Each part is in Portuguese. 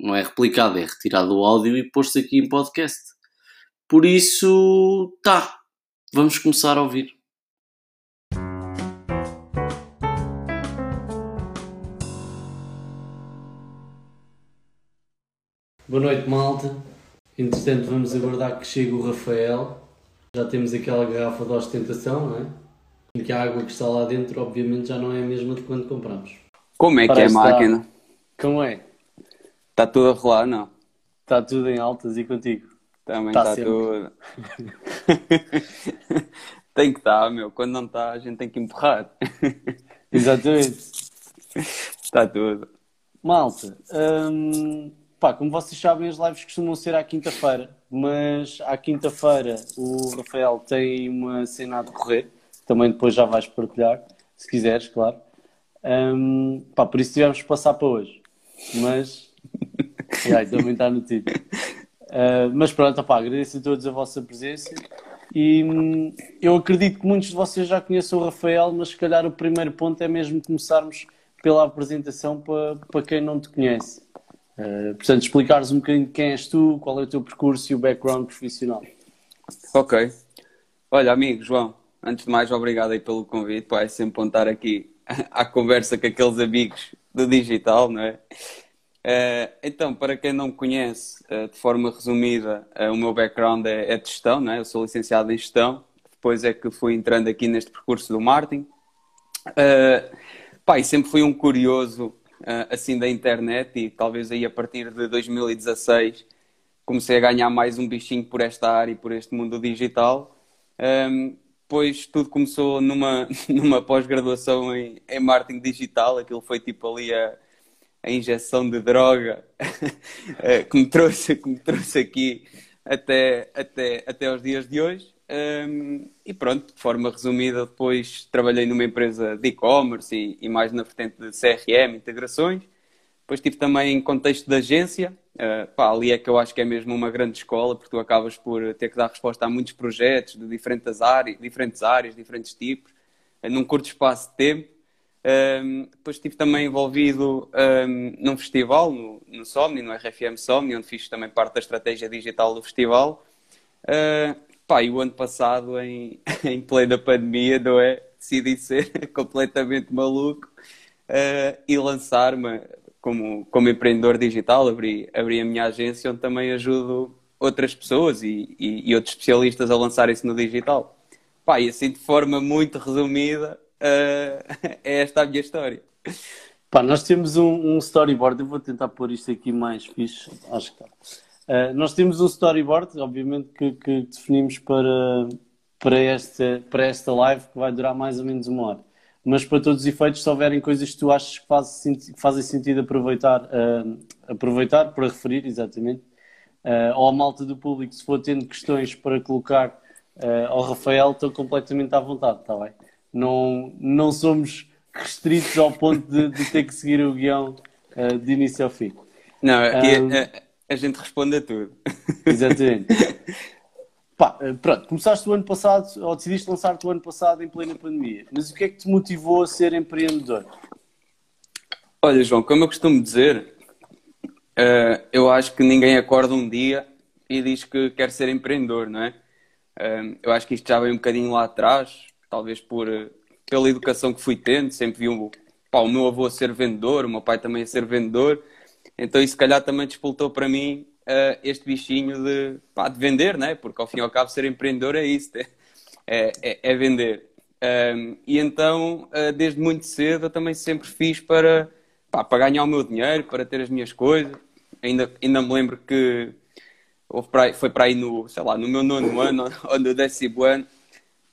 não é replicada, é retirado o áudio e posto aqui em podcast. Por isso, tá, vamos começar a ouvir. Boa noite, malta. Entretanto, vamos aguardar que chegue o Rafael. Já temos aquela garrafa de ostentação, não é? Em que a água que está lá dentro, obviamente, já não é a mesma de quando compramos. Como é que é a Parece máquina? Como é? Está tudo a rolar, não? Está tudo em altas e contigo? Também Tá está sempre. tudo. tem que estar, meu. Quando não está, a gente tem que empurrar. Exatamente. Está tudo. Malta, hum, pá, como vocês sabem, as lives costumam ser à quinta-feira, mas à quinta-feira o Rafael tem uma cena a decorrer, também depois já vais partilhar, se quiseres, claro. Hum, pá, por isso tivemos que passar para hoje, mas já, também está no título. Uh, mas pronto, opá, agradeço a todos a vossa presença e hum, eu acredito que muitos de vocês já conheçam o Rafael, mas se calhar o primeiro ponto é mesmo começarmos pela apresentação para, para quem não te conhece. Uh, portanto, explicares um bocadinho quem és tu, qual é o teu percurso e o background profissional. Ok. Olha, amigo João, antes de mais, obrigado aí pelo convite. Pá, é sempre bom estar aqui à conversa com aqueles amigos do digital, não é? Eh, então, para quem não me conhece, eh, de forma resumida, eh, o meu background é, é de gestão, não é? Eu sou licenciado em gestão, depois é que fui entrando aqui neste percurso do marketing. E sempre fui um curioso assim da internet e talvez aí a partir de 2016 comecei a ganhar mais um bichinho por esta área e por este mundo digital. Um, depois tudo começou numa, numa pós-graduação em, em marketing digital, aquilo foi tipo ali a, a injeção de droga eh, que, me trouxe, que me trouxe aqui até, até, até aos dias de hoje. Um, e pronto, de forma resumida, depois trabalhei numa empresa de e-commerce e, e mais na vertente de CRM, integrações. Depois estive também em contexto de agência. Uh, pá, ali é que eu acho que é mesmo uma grande escola, porque tu acabas por ter que dar resposta a muitos projetos de diferentes áreas, diferentes, áreas, diferentes tipos, uh, num curto espaço de tempo. Um, depois estive também envolvido um, num festival, no, no Somni, no RFM Somni, onde fiz também parte da estratégia digital do festival. Uh, pá, e o ano passado, em, em plena pandemia, não é? Decidi ser completamente maluco uh, e lançar-me como, como empreendedor digital. Abri, abri a minha agência, onde também ajudo outras pessoas e, e, e outros especialistas a lançarem-se no digital. Pá, e assim de forma muito resumida, uh, é esta a minha história. Pá, nós temos um, um storyboard, eu vou tentar pôr isto aqui mais fixe, acho que. Uh, nós temos um storyboard, obviamente, que, que definimos para, para, esta, para esta live, que vai durar mais ou menos uma hora. Mas para todos os efeitos, se houverem coisas que tu achas que, faz, fazem sentido aproveitar, uh, aproveitar para referir, exatamente, uh, ou a malta do público, se for tendo questões para colocar uh, ao Rafael, estou completamente à vontade, está bem? Não, não somos restritos ao ponto de, de ter que seguir o guião uh, de início ao fim. Não, Um, a, a gente responde a tudo. Exatamente. Pá, eh, pronto, começaste o ano passado, ou decidiste lançar-te o ano passado em plena pandemia. Mas o que é que te motivou a ser empreendedor? Olha, João, como eu costumo dizer, eh, eu acho que ninguém acorda um dia e diz que quer ser empreendedor, não é? Eh, eu acho que isto já veio um bocadinho lá atrás, talvez por, eh, pela educação que fui tendo, sempre vi o, pá, o meu avô a ser vendedor, o meu pai também a ser vendedor, então isso se calhar também despoltou para mim eh, este bichinho de, pá, de vender, não é? Porque ao fim e ao cabo ser empreendedor é isso, é, é, é vender. Um, e então, uh, desde muito cedo, eu também sempre fiz para, pá, para ganhar o meu dinheiro, para ter as minhas coisas. Ainda, ainda me lembro que houve para aí- foi para aí no, sei lá, no meu nono ano ou no décimo ano,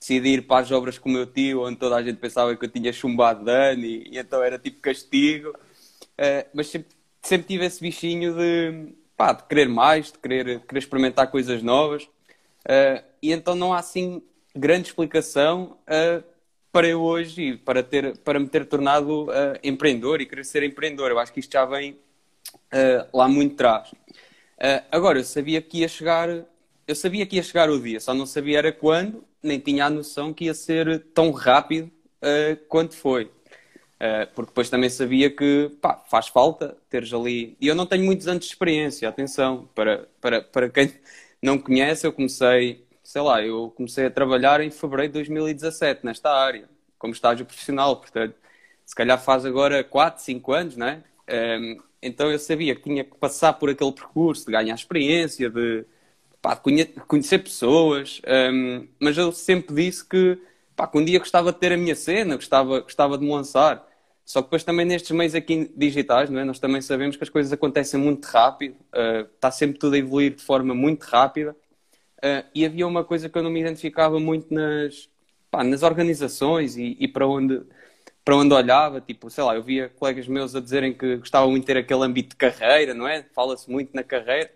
decidi ir para as obras com o meu tio, onde toda a gente pensava que eu tinha chumbado de ano e, e então era tipo castigo. Uh, mas sempre, sempre tive esse bichinho de, pá, de querer mais, de querer, querer experimentar coisas novas. Uh, e então não há assim grande explicação uh, para eu hoje para, ter, para me ter tornado empreendedor e querer ser empreendedor. Eu acho que isto já vem lá muito atrás. agora, eu sabia que ia chegar, eu sabia que ia chegar o dia, só não sabia era quando, nem tinha a noção que ia ser tão rápido quanto foi. Uh, porque depois também sabia que pá, faz falta teres ali. E eu não tenho muitos anos de experiência, atenção, para, para, para quem não conhece, eu comecei, sei lá, eu comecei a trabalhar em fevereiro de 2017 nesta área, como estágio profissional, portanto, se calhar faz agora 4, 5 anos, não é? Um, ehm, então eu sabia que tinha que passar por aquele percurso de ganhar experiência, de, pá, conhecer pessoas, um, mas eu sempre disse que pá, que um dia gostava de ter a minha cena, gostava, gostava de me lançar. Só que depois também nestes meios aqui digitais, não é? nós também sabemos que as coisas acontecem muito rápido, uh, está sempre tudo a evoluir de forma muito rápida. Uh, e havia uma coisa que eu não me identificava muito nas, pá, nas organizações e, e, para, onde, para onde olhava. Tipo, sei lá, eu via colegas meus a dizerem que gostavam muito de ter aquele âmbito de carreira, não é? Fala-se muito na carreira.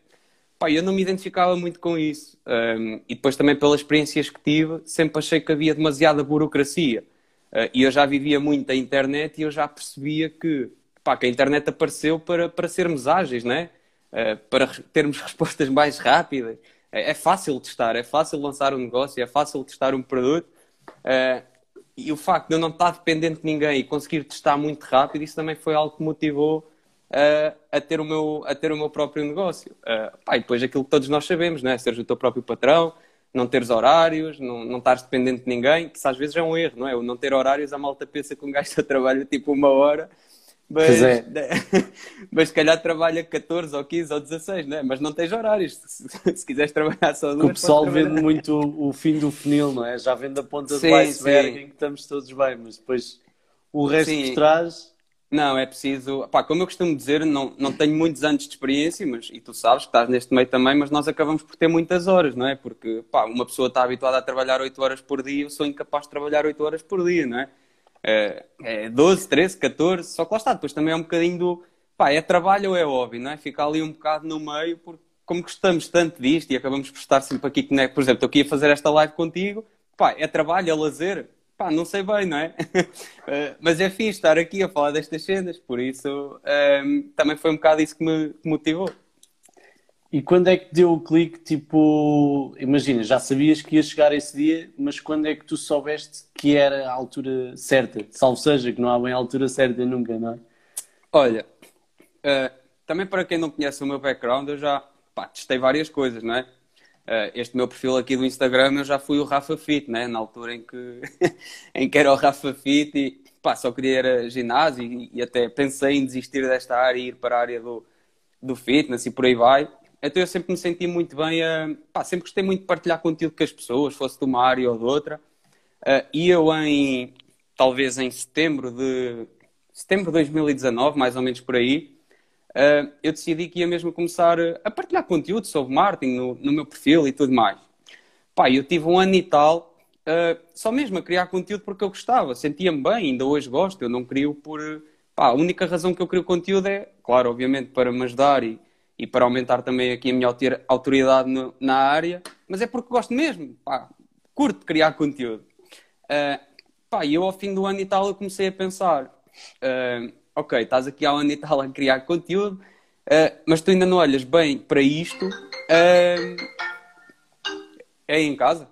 Pá, eu não me identificava muito com isso. Um, e depois também pelas experiências que tive, sempre achei que havia demasiada burocracia. Uh, e eu já vivia muito a internet e eu já percebia que, pá, que a internet apareceu para, para sermos ágeis, né? Uh, para termos respostas mais rápidas. É, é, fácil testar, é fácil lançar um negócio, é fácil testar um produto. Uh, e o facto de eu não estar dependente de ninguém e conseguir testar muito rápido, isso também foi algo que motivou uh, a, ter o meu, a ter o meu próprio negócio. Uh, pá, e depois aquilo que todos nós sabemos, né? seres o teu próprio patrão, não teres horários, não, não estares dependente de ninguém, que isso às vezes é um erro, não é? O não ter horários, a malta pensa que um gajo só trabalha tipo uma hora, mas, é. mas se calhar trabalha 14 ou 15 ou 16, não é? Mas não tens horários. Se, se quiseres trabalhar só duas. O pessoal vende muito o, fim do funil, não é? Já vende a ponta sim, do iceberg em que estamos todos bem, mas depois o resto sim. por trás não, é preciso. Pá, como eu costumo dizer, não, não tenho muitos anos de experiência, mas, e tu sabes que estás neste meio também, mas nós acabamos por ter muitas horas, não é? Porque pá, uma pessoa está habituada a trabalhar 8 horas por dia, eu sou incapaz de trabalhar 8 horas por dia, não é? É, é 12, 13, 14, só que lá está, depois também é um bocadinho do. Pá, é trabalho ou é hobby, não é? Ficar ali um bocado no meio, porque como gostamos tanto disto e acabamos por estar sempre aqui, por exemplo, estou aqui a fazer esta live contigo, pá, é trabalho, é lazer, pá, não sei bem, não é? uh, mas é fixe estar aqui a falar destas cenas, por isso um, ehm, também foi um bocado isso que me motivou. E quando é que deu o clique, tipo, imagina, já sabias que ia chegar esse dia, mas quando é que tu soubeste que era a altura certa? Salvo seja, que não há bem a altura certa nunca, não é? Olha, uh, também para quem não conhece o meu background, eu já pá, testei várias coisas, não é? Uh, este meu perfil aqui do Instagram eu já fui o Rafa Fit, né? na altura em que, em que era o Rafa Fit e pá, só queria ir ginásio e, e, até pensei em desistir desta área e ir para a área do, do fitness e por aí vai. Então eu sempre me senti muito bem, uh, pá, sempre gostei muito de partilhar conteúdo com as pessoas, fosse de uma área ou de outra. Uh, e eu em, talvez em setembro de, setembro de 2019, mais ou menos por aí, uh, eu decidi que ia mesmo começar a partilhar conteúdo sobre marketing no, no meu perfil e tudo mais. Pá, eu tive um ano e tal uh, só mesmo a criar conteúdo porque eu gostava, sentia-me bem, ainda hoje gosto, eu não crio por... Pá, a única razão que eu crio conteúdo é, claro, obviamente para me ajudar e, e para aumentar também aqui a minha autoridade no, na área, mas é porque gosto mesmo, pá, curto criar conteúdo. Uh, pá, eu ao fim do ano e tal eu comecei a pensar, uh, ok, estás aqui há um ano e tal a criar conteúdo, uh, mas tu ainda não olhas bem para isto. Uh, é aí em casa?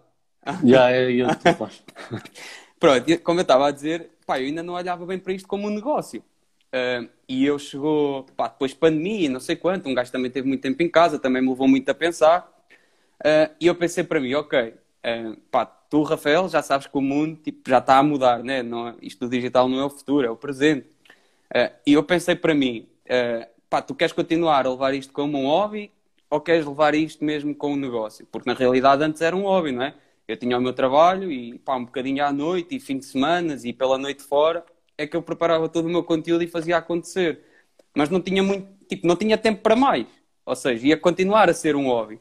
Já, é eu Pronto, como eu estava a dizer, pá, eu ainda não olhava bem para isto como um negócio. Uh, e eu chegou, pá, depois pandemia, não sei quanto, um gajo também teve muito tempo em casa, também me levou muito a pensar. Uh, e eu pensei para mim, ok, uh, pá, tu, Rafael, já sabes que o mundo tipo, já está a mudar, né? Não, isto do digital não é o futuro, é o presente. Uh, e eu pensei para mim, uh, pá, tu queres continuar a levar isto como um hobby ou queres levar isto mesmo como um negócio? Porque na realidade antes era um hobby, não é? Eu tinha o meu trabalho e pá, um bocadinho à noite e fim de semana e pela noite fora é que eu preparava todo o meu conteúdo e fazia acontecer. Mas não tinha muito, tipo, não tinha tempo para mais. Ou seja, ia continuar a ser um hobby.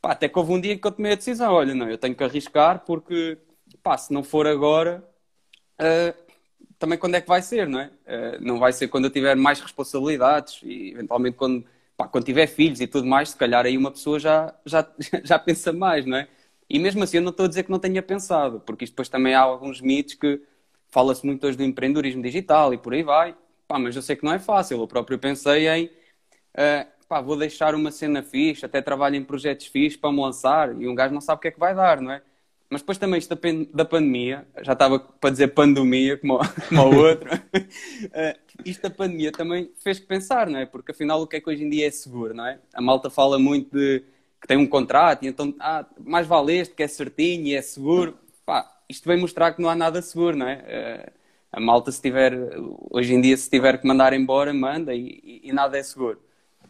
Pá, até que houve um dia que eu tomei a decisão, olha, não, eu tenho que arriscar porque, pá, se não for agora, uh, também quando é que vai ser, não é? Uh, não vai ser quando eu tiver mais responsabilidades e eventualmente quando pá, quando tiver filhos e tudo mais, se calhar aí uma pessoa já, já, já pensa mais, não é? E mesmo assim eu não estou a dizer que não tenha pensado, porque isto depois também há alguns mitos que fala-se muito hoje do empreendedorismo digital e por aí vai, pá, mas eu sei que não é fácil, eu próprio pensei em, uh, pá, vou deixar uma cena fixe, até trabalho em projetos fixes para me lançar, e um gajo não sabe o que é que vai dar, não é? Mas depois também isto da pandemia, já estava para dizer pandemia como, como o outro, uh, isto da pandemia também fez que pensar, não é? Porque afinal o que é que hoje em dia é seguro, não é? A malta fala muito de que tem um contrato e então ah, mais vale este que é certinho e é seguro. Pá, isto vem mostrar que não há nada seguro, não é? Uh, a malta se tiver, hoje em dia se tiver que mandar embora, manda e, e, e nada é seguro.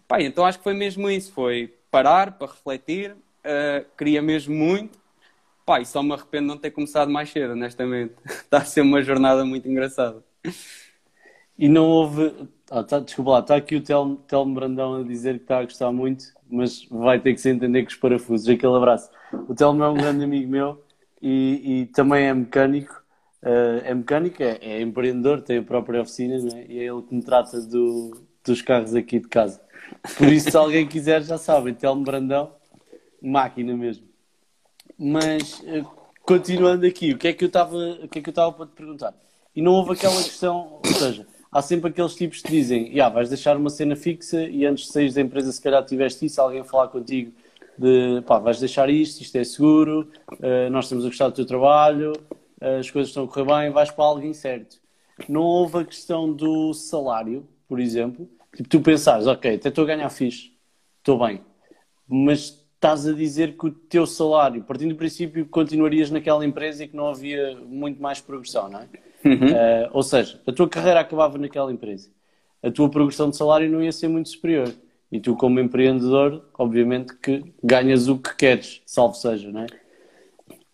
Pá, então acho que foi mesmo isso, foi parar para refletir, uh, queria mesmo muito Pá, e só me arrependo de não ter começado mais cedo, honestamente. Está a ser uma jornada muito engraçada. E não houve. Ah, tá, desculpa lá, está aqui o Telmo, Telmo Brandão a dizer que está a gostar muito, mas vai ter que se entender com os parafusos. Aquele abraço. O Telmo é um grande amigo meu e, e também é mecânico. Uh, é mecânico, é, é, empreendedor, tem a própria oficina né? e é ele que me trata do, dos carros aqui de casa. Por isso, se alguém quiser, já sabem, Telmo Brandão, máquina mesmo. Mas eh, continuando aqui, o que é que eu estava, o que é que eu estava para te perguntar? E não houve aquela questão, ou seja, há sempre aqueles tipos que dizem, yeah, vais deixar uma cena fixa e antes de sair da empresa se calhar tiveste isso, alguém falar contigo de pá, vais deixar isto, isto é seguro, uh, nós estamos a gostar do teu trabalho, uh, as coisas estão a correr bem, vais para algo incerto. Não houve a questão do salário, por exemplo, tipo, tu pensares, ok, até estou a ganhar fixe, estou bem, mas estás a dizer que o teu salário, partindo do princípio que continuarias naquela empresa e que não havia muito mais progressão, não é? Uhum. Uh, ou seja, a tua carreira acabava naquela empresa. A tua progressão de salário não ia ser muito superior. E tu, como empreendedor, obviamente que ganhas o que queres, salvo seja, não é?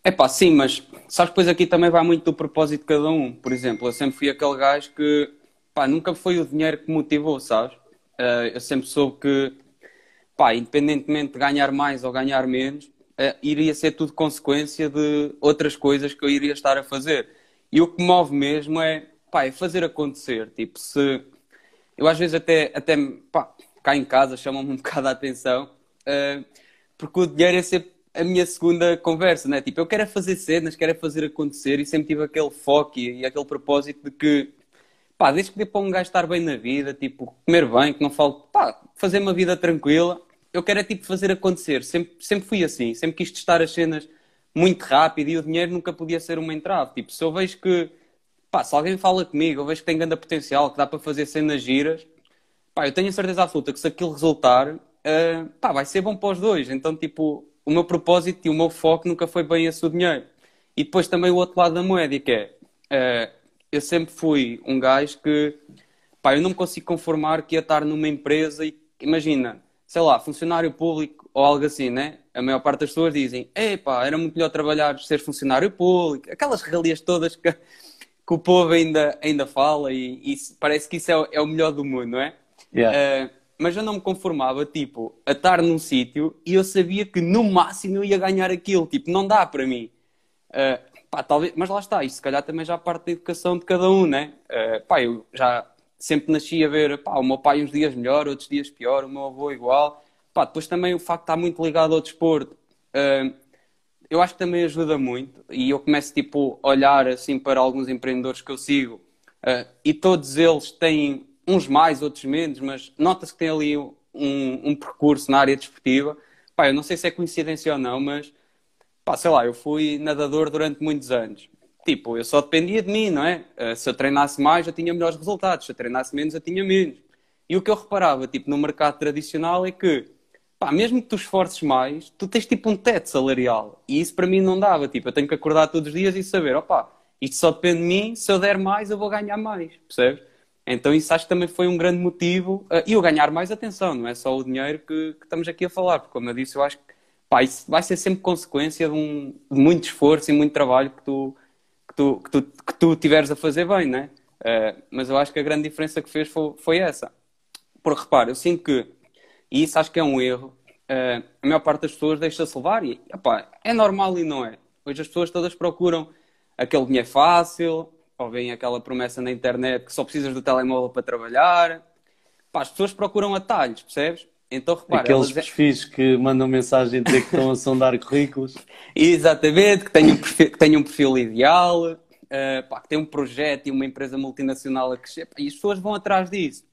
É pá, sim, mas sabes, depois aqui também vai muito do propósito de cada um. Por exemplo, eu sempre fui aquele gajo que, pá, nunca foi o dinheiro que motivou, sabes? Uh, eu sempre soube que pá, independentemente de ganhar mais ou ganhar menos, uh, iria ser tudo consequência de outras coisas que eu iria estar a fazer. E o que move mesmo é, pá, é fazer acontecer. Tipo, se. Eu às vezes até, até pá, cá em casa chamam-me um bocado a atenção, uh, porque o dinheiro é sempre a minha segunda conversa, né? Tipo, eu quero é fazer cenas, quero é fazer acontecer e sempre tive aquele foco e, e aquele propósito de que pá, desde que dê para um gajo estar bem na vida, tipo, comer bem, que não falte, pá, fazer uma vida tranquila, eu quero é tipo fazer acontecer. Sempre, sempre fui assim, sempre quis testar as cenas muito rápido e o dinheiro nunca podia ser uma entrave. Tipo, se eu vejo que, pá, se alguém fala comigo, eu vejo que tem grande potencial, que dá para fazer cenas giras, pá, eu tenho a certeza absoluta que se aquilo resultar, uh, pá, vai ser bom para os dois. Então, tipo, o meu propósito e o meu foco nunca foi bem esse o dinheiro. E depois também o outro lado da moeda, que é, uh, eu sempre fui um gajo que, pá, eu não me consigo conformar que ia estar numa empresa e, imagina, sei lá, funcionário público ou algo assim, né? A maior parte das pessoas dizem, epá, era muito melhor trabalhar, ser funcionário público, aquelas regalias todas que, que o povo ainda, ainda fala e, e parece que isso é, é, o melhor do mundo, não é? Yeah. Uh, mas eu não me conformava, tipo, a estar num sítio e eu sabia que no máximo eu ia ganhar aquilo, tipo, não dá para mim. Uh, pá, talvez, mas lá está, isto se calhar também já parte da educação de cada um, né? Uh, pá, eu já sempre nasci a ver pá, o meu pai uns dias melhor, outros dias pior, o meu avô igual. Pá, depois também o facto de estar muito ligado ao desporto, uh, eu acho que também ajuda muito. E eu começo tipo, a olhar assim para alguns empreendedores que eu sigo uh, e todos eles têm uns mais, outros menos, mas nota-se que tem ali um, um, percurso na área desportiva. Pá, eu não sei se é coincidência ou não, mas pá, sei lá, eu fui nadador durante muitos anos tipo, eu só dependia de mim, não é? Uh, se eu treinasse mais, eu tinha melhores resultados. Se eu treinasse menos, eu tinha menos. E o que eu reparava, tipo, no mercado tradicional é que, pá, mesmo que tu esforces mais, tu tens tipo um teto salarial. E isso para mim não dava. Tipo, eu tenho que acordar todos os dias e saber, opá, isto só depende de mim, se eu der mais, eu vou ganhar mais, percebes? Então isso acho que também foi um grande motivo. Uh, e o ganhar mais atenção, não é só o dinheiro que, que, estamos aqui a falar, porque como eu disse, eu acho que pá, isso vai ser sempre consequência de, um, de muito esforço e muito trabalho que tu, que tu, que tu, que tu tiveres a fazer bem, né? Uh, mas eu acho que a grande diferença que fez foi, foi essa. Porque repara, eu sinto que, e isso acho que é um erro, uh, a maior parte das pessoas deixa-se levar e é normal e não é. Hoje as pessoas todas procuram aquele dinheiro fácil, ou vem aquela promessa na internet que só precisas do telemóvel para trabalhar. Pá, as pessoas procuram atalhos, percebes? Então, repara, Aqueles elas... perfis que mandam mensagem dizer que estão a sondar currículos. Exatamente, que têm um perfil, que têm um perfil ideal, uh, pá, que têm um projeto e uma empresa multinacional a crescer, pá, e as pessoas vão atrás disso.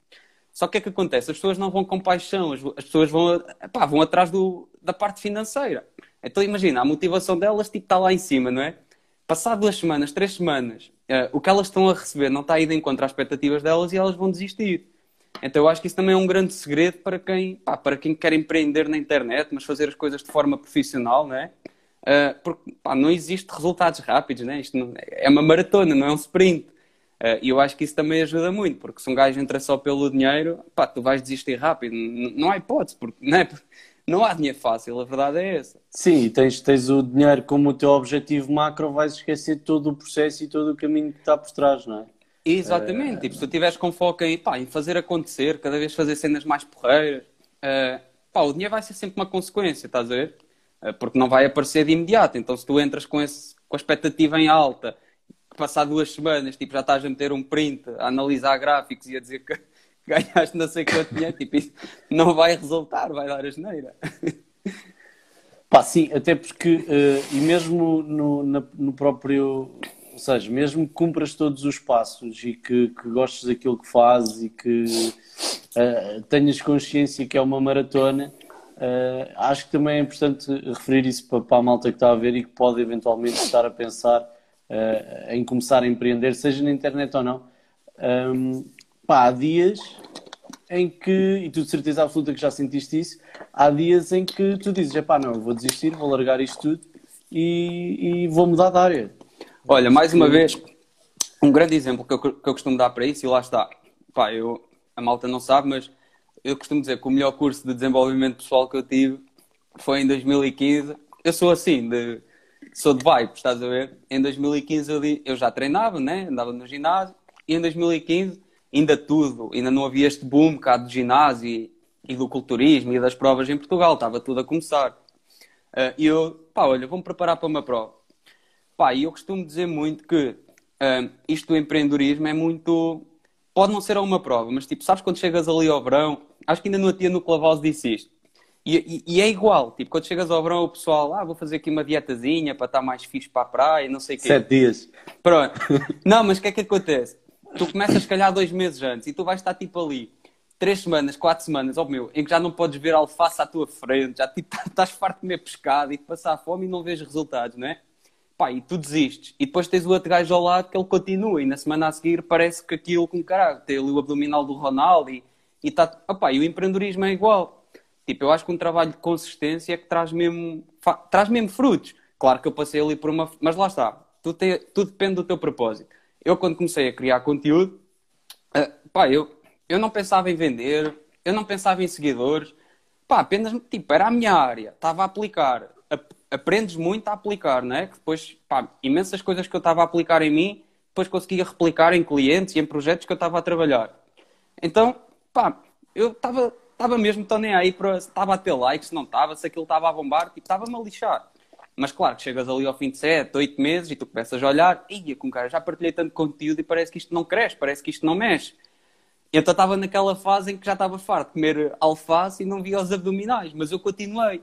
Só que o que é que acontece? As pessoas não vão com paixão, as, as pessoas vão, pá, vão atrás do, da parte financeira. Então imagina, a motivação delas tipo, está lá em cima, não é? Passar duas semanas, três semanas, uh, o que elas estão a receber não está indo em contra às expectativas delas e elas vão desistir. Então eu acho que isso também é um grande segredo para quem, pá, para quem quer empreender na internet, mas fazer as coisas de forma profissional, não é? Uh, porque pá, não existe resultados rápidos, né? Isto não, é uma maratona, não é um sprint. Uh, e eu acho que isso também ajuda muito, porque se um gajo entra só pelo dinheiro, pá, tu vais desistir rápido. Não, não há hipótese, porque não, é, não há dinheiro fácil, a verdade é essa. Sim, tens, tens o dinheiro como o teu objetivo macro, vais esquecer todo o processo e todo o caminho que está por trás, não é? Exatamente, uh... tipo, se tu estiveres com foco em, pá, em fazer acontecer, cada vez fazer cenas mais porreiras, uh, pá, o dinheiro vai ser sempre uma consequência, estás a ver? Uh, porque não vai aparecer de imediato. Então, se tu entras com, esse, com a expectativa em alta, passar duas semanas, tipo, já estás a meter um print, a analisar gráficos e a dizer que ganhaste não sei quanto dinheiro, tipo, isso não vai resultar, vai dar a geneira. Pá, sim, até porque, e mesmo no, na, no próprio ou seja, mesmo que cumpras todos os passos e que, que gostes daquilo que fazes e que uh, tenhas consciência que é uma maratona, uh, acho que também é importante referir isso para, para, a malta que está a ver e que pode eventualmente estar a pensar uh, em começar a empreender, seja na internet ou não. Um, pá, há dias em que, e tu de certeza absoluta que já sentiste isso, há dias em que tu dizes, pá, não, vou desistir, vou largar isto tudo e, e vou mudar de área Olha, mais uma vez, um grande exemplo que eu, que eu costumo dar para isso, e lá está. Pá, eu, a malta não sabe, mas eu costumo dizer que o melhor curso de desenvolvimento pessoal que eu tive foi em 2015. Eu sou assim, de, sou de vibe, estás a ver? Em 2015 eu, eu já treinava, né? andava no ginásio, e em 2015 ainda tudo, ainda não havia este boom cá do ginásio e, e do culturismo e das provas em Portugal, estava tudo a começar. Uh, e eu, pá, olha, vou-me preparar para uma prova. Pá, e eu costumo dizer muito que uh, isto do empreendedorismo é muito. Pode não ser a uma prova, mas tipo, sabes quando chegas ali ao verão, acho que ainda no tia no Clavaus disse isto. E, e, e, é igual, tipo, quando chegas ao verão, o pessoal, ah, vou fazer aqui uma dietazinha para estar mais fixe para a praia, não sei o quê. Sete dias. Pronto. não, mas o que é que acontece? Tu começas, se calhar, dois meses antes e tu vais estar, tipo, ali, três semanas, quatro semanas, ó oh, meu, em que já não podes ver alface à tua frente, já, tipo, estás farto de comer pescado e de passar fome e não vês resultados, não é? Pá, e tu desistes. E depois tens o outro gajo ao lado que ele continua e na semana a seguir parece que aquilo com caralho, tem ali o abdominal do Ronaldo e, e, tá, opá, e o empreendedorismo é igual. Tipo, eu acho que um trabalho de consistência é que traz mesmo, traz mesmo frutos. Claro que eu passei ali por uma... Mas lá está, tudo, tudo depende do teu propósito. Eu quando comecei a criar conteúdo, uh, pá, eu, eu não pensava em vender, eu não pensava em seguidores, pá, apenas, tipo, era a minha área, estava a aplicar aprendes muito a aplicar, não é? Que depois, pá, imensas coisas que eu estava a aplicar em mim, depois conseguia replicar em clientes e em projetos que eu estava a trabalhar. Então, pá, eu estava estava mesmo tão nem aí para se estava a ter likes, se não estava, se aquilo estava a bombar, tipo, estava-me a lixar. Mas claro, que chegas ali ao fim de 7, 8 meses e tu começas a olhar, ia com cara, já partilhei tanto conteúdo e parece que isto não cresce, parece que isto não mexe. Então estava naquela fase em que já estava farto de comer alface e não via os abdominais, mas eu continuei.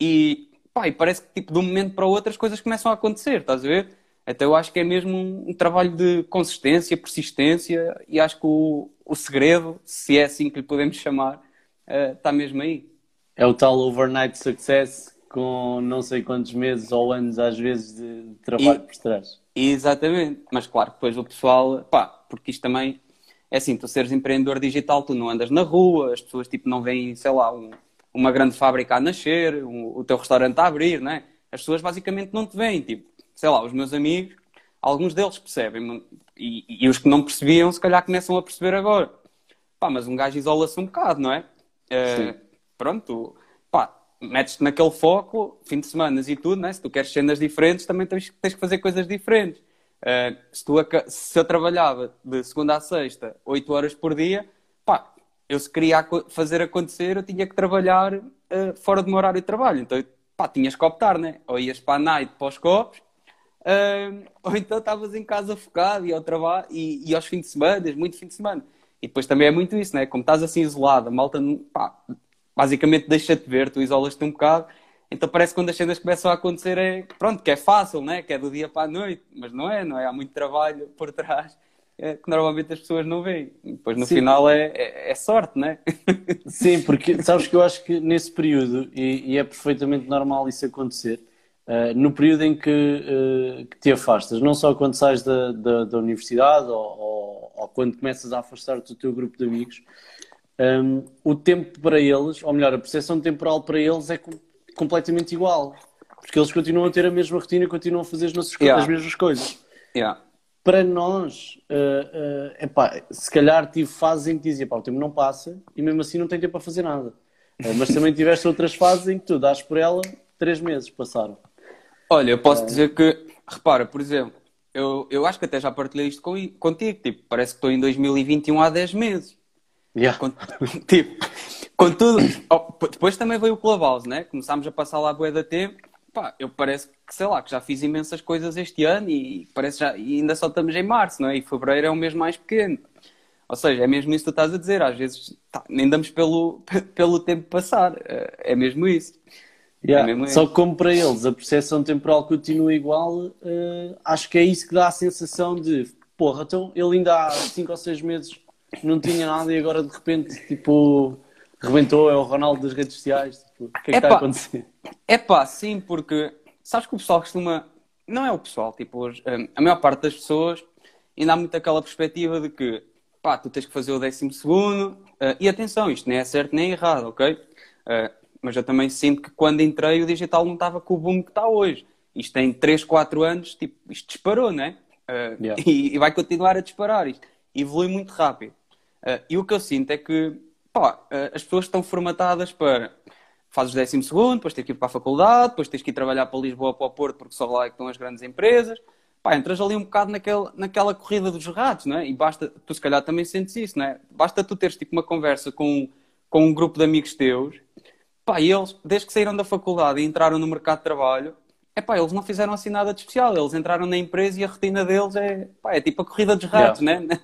E pá, e parece que tipo, de um momento para o outro as coisas começam a acontecer, estás a ver? Até eu acho que é mesmo um, um trabalho de consistência, persistência, e acho que o, o segredo, se é assim que lhe podemos chamar, uh, está mesmo aí. É o tal overnight success com não sei quantos meses ou anos, às vezes, de, de trabalho e, por trás. Exatamente, mas claro, depois o pessoal, pá, porque isto também é assim, tu seres empreendedor digital, tu não andas na rua, as pessoas tipo não veem, sei lá, um, uma grande fábrica a nascer, um, o teu restaurante a abrir, né? As pessoas basicamente não te veem, tipo, sei lá, os meus amigos, alguns deles percebem, e, e os que não percebiam, se calhar começam a perceber agora. Pá, mas um gajo isola-se um bocado, não é? Uh, pronto, pá, metes-te naquele foco, fim de semana e tudo, né? Se tu queres cenas diferentes, também tens, tens que fazer coisas diferentes. Uh, se, tu, se eu trabalhava de segunda a sexta, 8 horas por dia, pá, eu se queria fazer acontecer, eu tinha que trabalhar uh, fora do meu horário de trabalho. Então, pá, tinhas que optar, né? Ou ias para a night, para os copos, uh, ou então estavas em casa focado e ao trabalho, e, e aos fins de semana, muito fim de semana. E depois também é muito isso, né? Como estás assim isolado, a malta, pá, basicamente deixa-te ver, tu isolas-te um bocado. Então parece que quando as cenas começam a acontecer é, pronto, que é fácil, né? que é do dia para a noite, mas não é, não é? Há muito trabalho por trás que normalmente as pessoas não veem. Depois no Sim. final é, é, é, sorte, né? Sim, porque sabes que eu acho que nesse período, e, e é perfeitamente normal isso acontecer, uh, no período em que, uh, que, te afastas, não só quando sais da, da, da universidade ou, ou, ou, quando começas a afastar-te do teu grupo de amigos, um, o tempo para eles, ou melhor, a percepção temporal para eles é com, completamente igual. Porque eles continuam a ter a mesma rotina, continuam a fazer as, nossas, yeah. as mesmas coisas. Yeah. Para nós, uh, uh, epá, se calhar tive fases em que dizia, pá, o tempo não passa e mesmo assim não tem tempo para fazer nada. Uh, mas também tiveste outras fases em que tu dás por ela, três meses passaram. Olha, eu posso dizer que, repara, por exemplo, eu, eu acho que até já partilhei isto com, contigo, tipo, parece que estou em 2021 há 10 meses. Yeah. Tipo, contudo, oh, depois também veio o Clubhouse, né? Começámos a passar lá a boia da tempo. Pá, eu parece que, sei lá, que já fiz imensas coisas este ano e parece já, e ainda só estamos em março, não é? E fevereiro é um mês mais pequeno. Ou seja, é mesmo isso que tu estás a dizer. Às vezes tá, nem damos pelo, pelo tempo passar. É, é mesmo isso. Yeah. É mesmo Só que como para eles a percepção temporal continua igual, uh, acho que é isso que dá a sensação de porra, então ele ainda há 5 ou 6 meses não tinha nada e agora de repente, tipo, rebentou, é o Ronaldo das redes sociais. Tipo, o que é que está a acontecer? É pá, sim, porque sabes que o pessoal costuma. Não é o pessoal, tipo, hum, a maior parte das pessoas ainda há muito aquela perspectiva de que pá, tu tens que fazer o décimo segundo. Uh, e atenção, isto nem é certo nem é errado, ok? Uh, mas eu também sinto que quando entrei o digital não estava com o boom que está hoje. Isto tem 3, 4 anos, tipo, isto disparou, né? Uh, yeah. e, e, vai continuar a disparar. Isto evolui muito rápido. Uh, e o que eu sinto é que pá, as pessoas estão formatadas para fazes o décimo segundo, depois tens que ir para a faculdade, depois tens que ir trabalhar para Lisboa ou para o Porto, porque só lá é que estão as grandes empresas. Pá, entras ali um bocado naquele, naquela corrida dos ratos, não é? E basta, tu se calhar também sentes isso, não é? Basta tu teres tipo uma conversa com, com um grupo de amigos teus, pá, e eles, desde que saíram da faculdade e entraram no mercado de trabalho, é pá, eles não fizeram assim nada de especial, eles entraram na empresa e a rotina deles é, pá, é tipo a corrida dos ratos, yeah. né?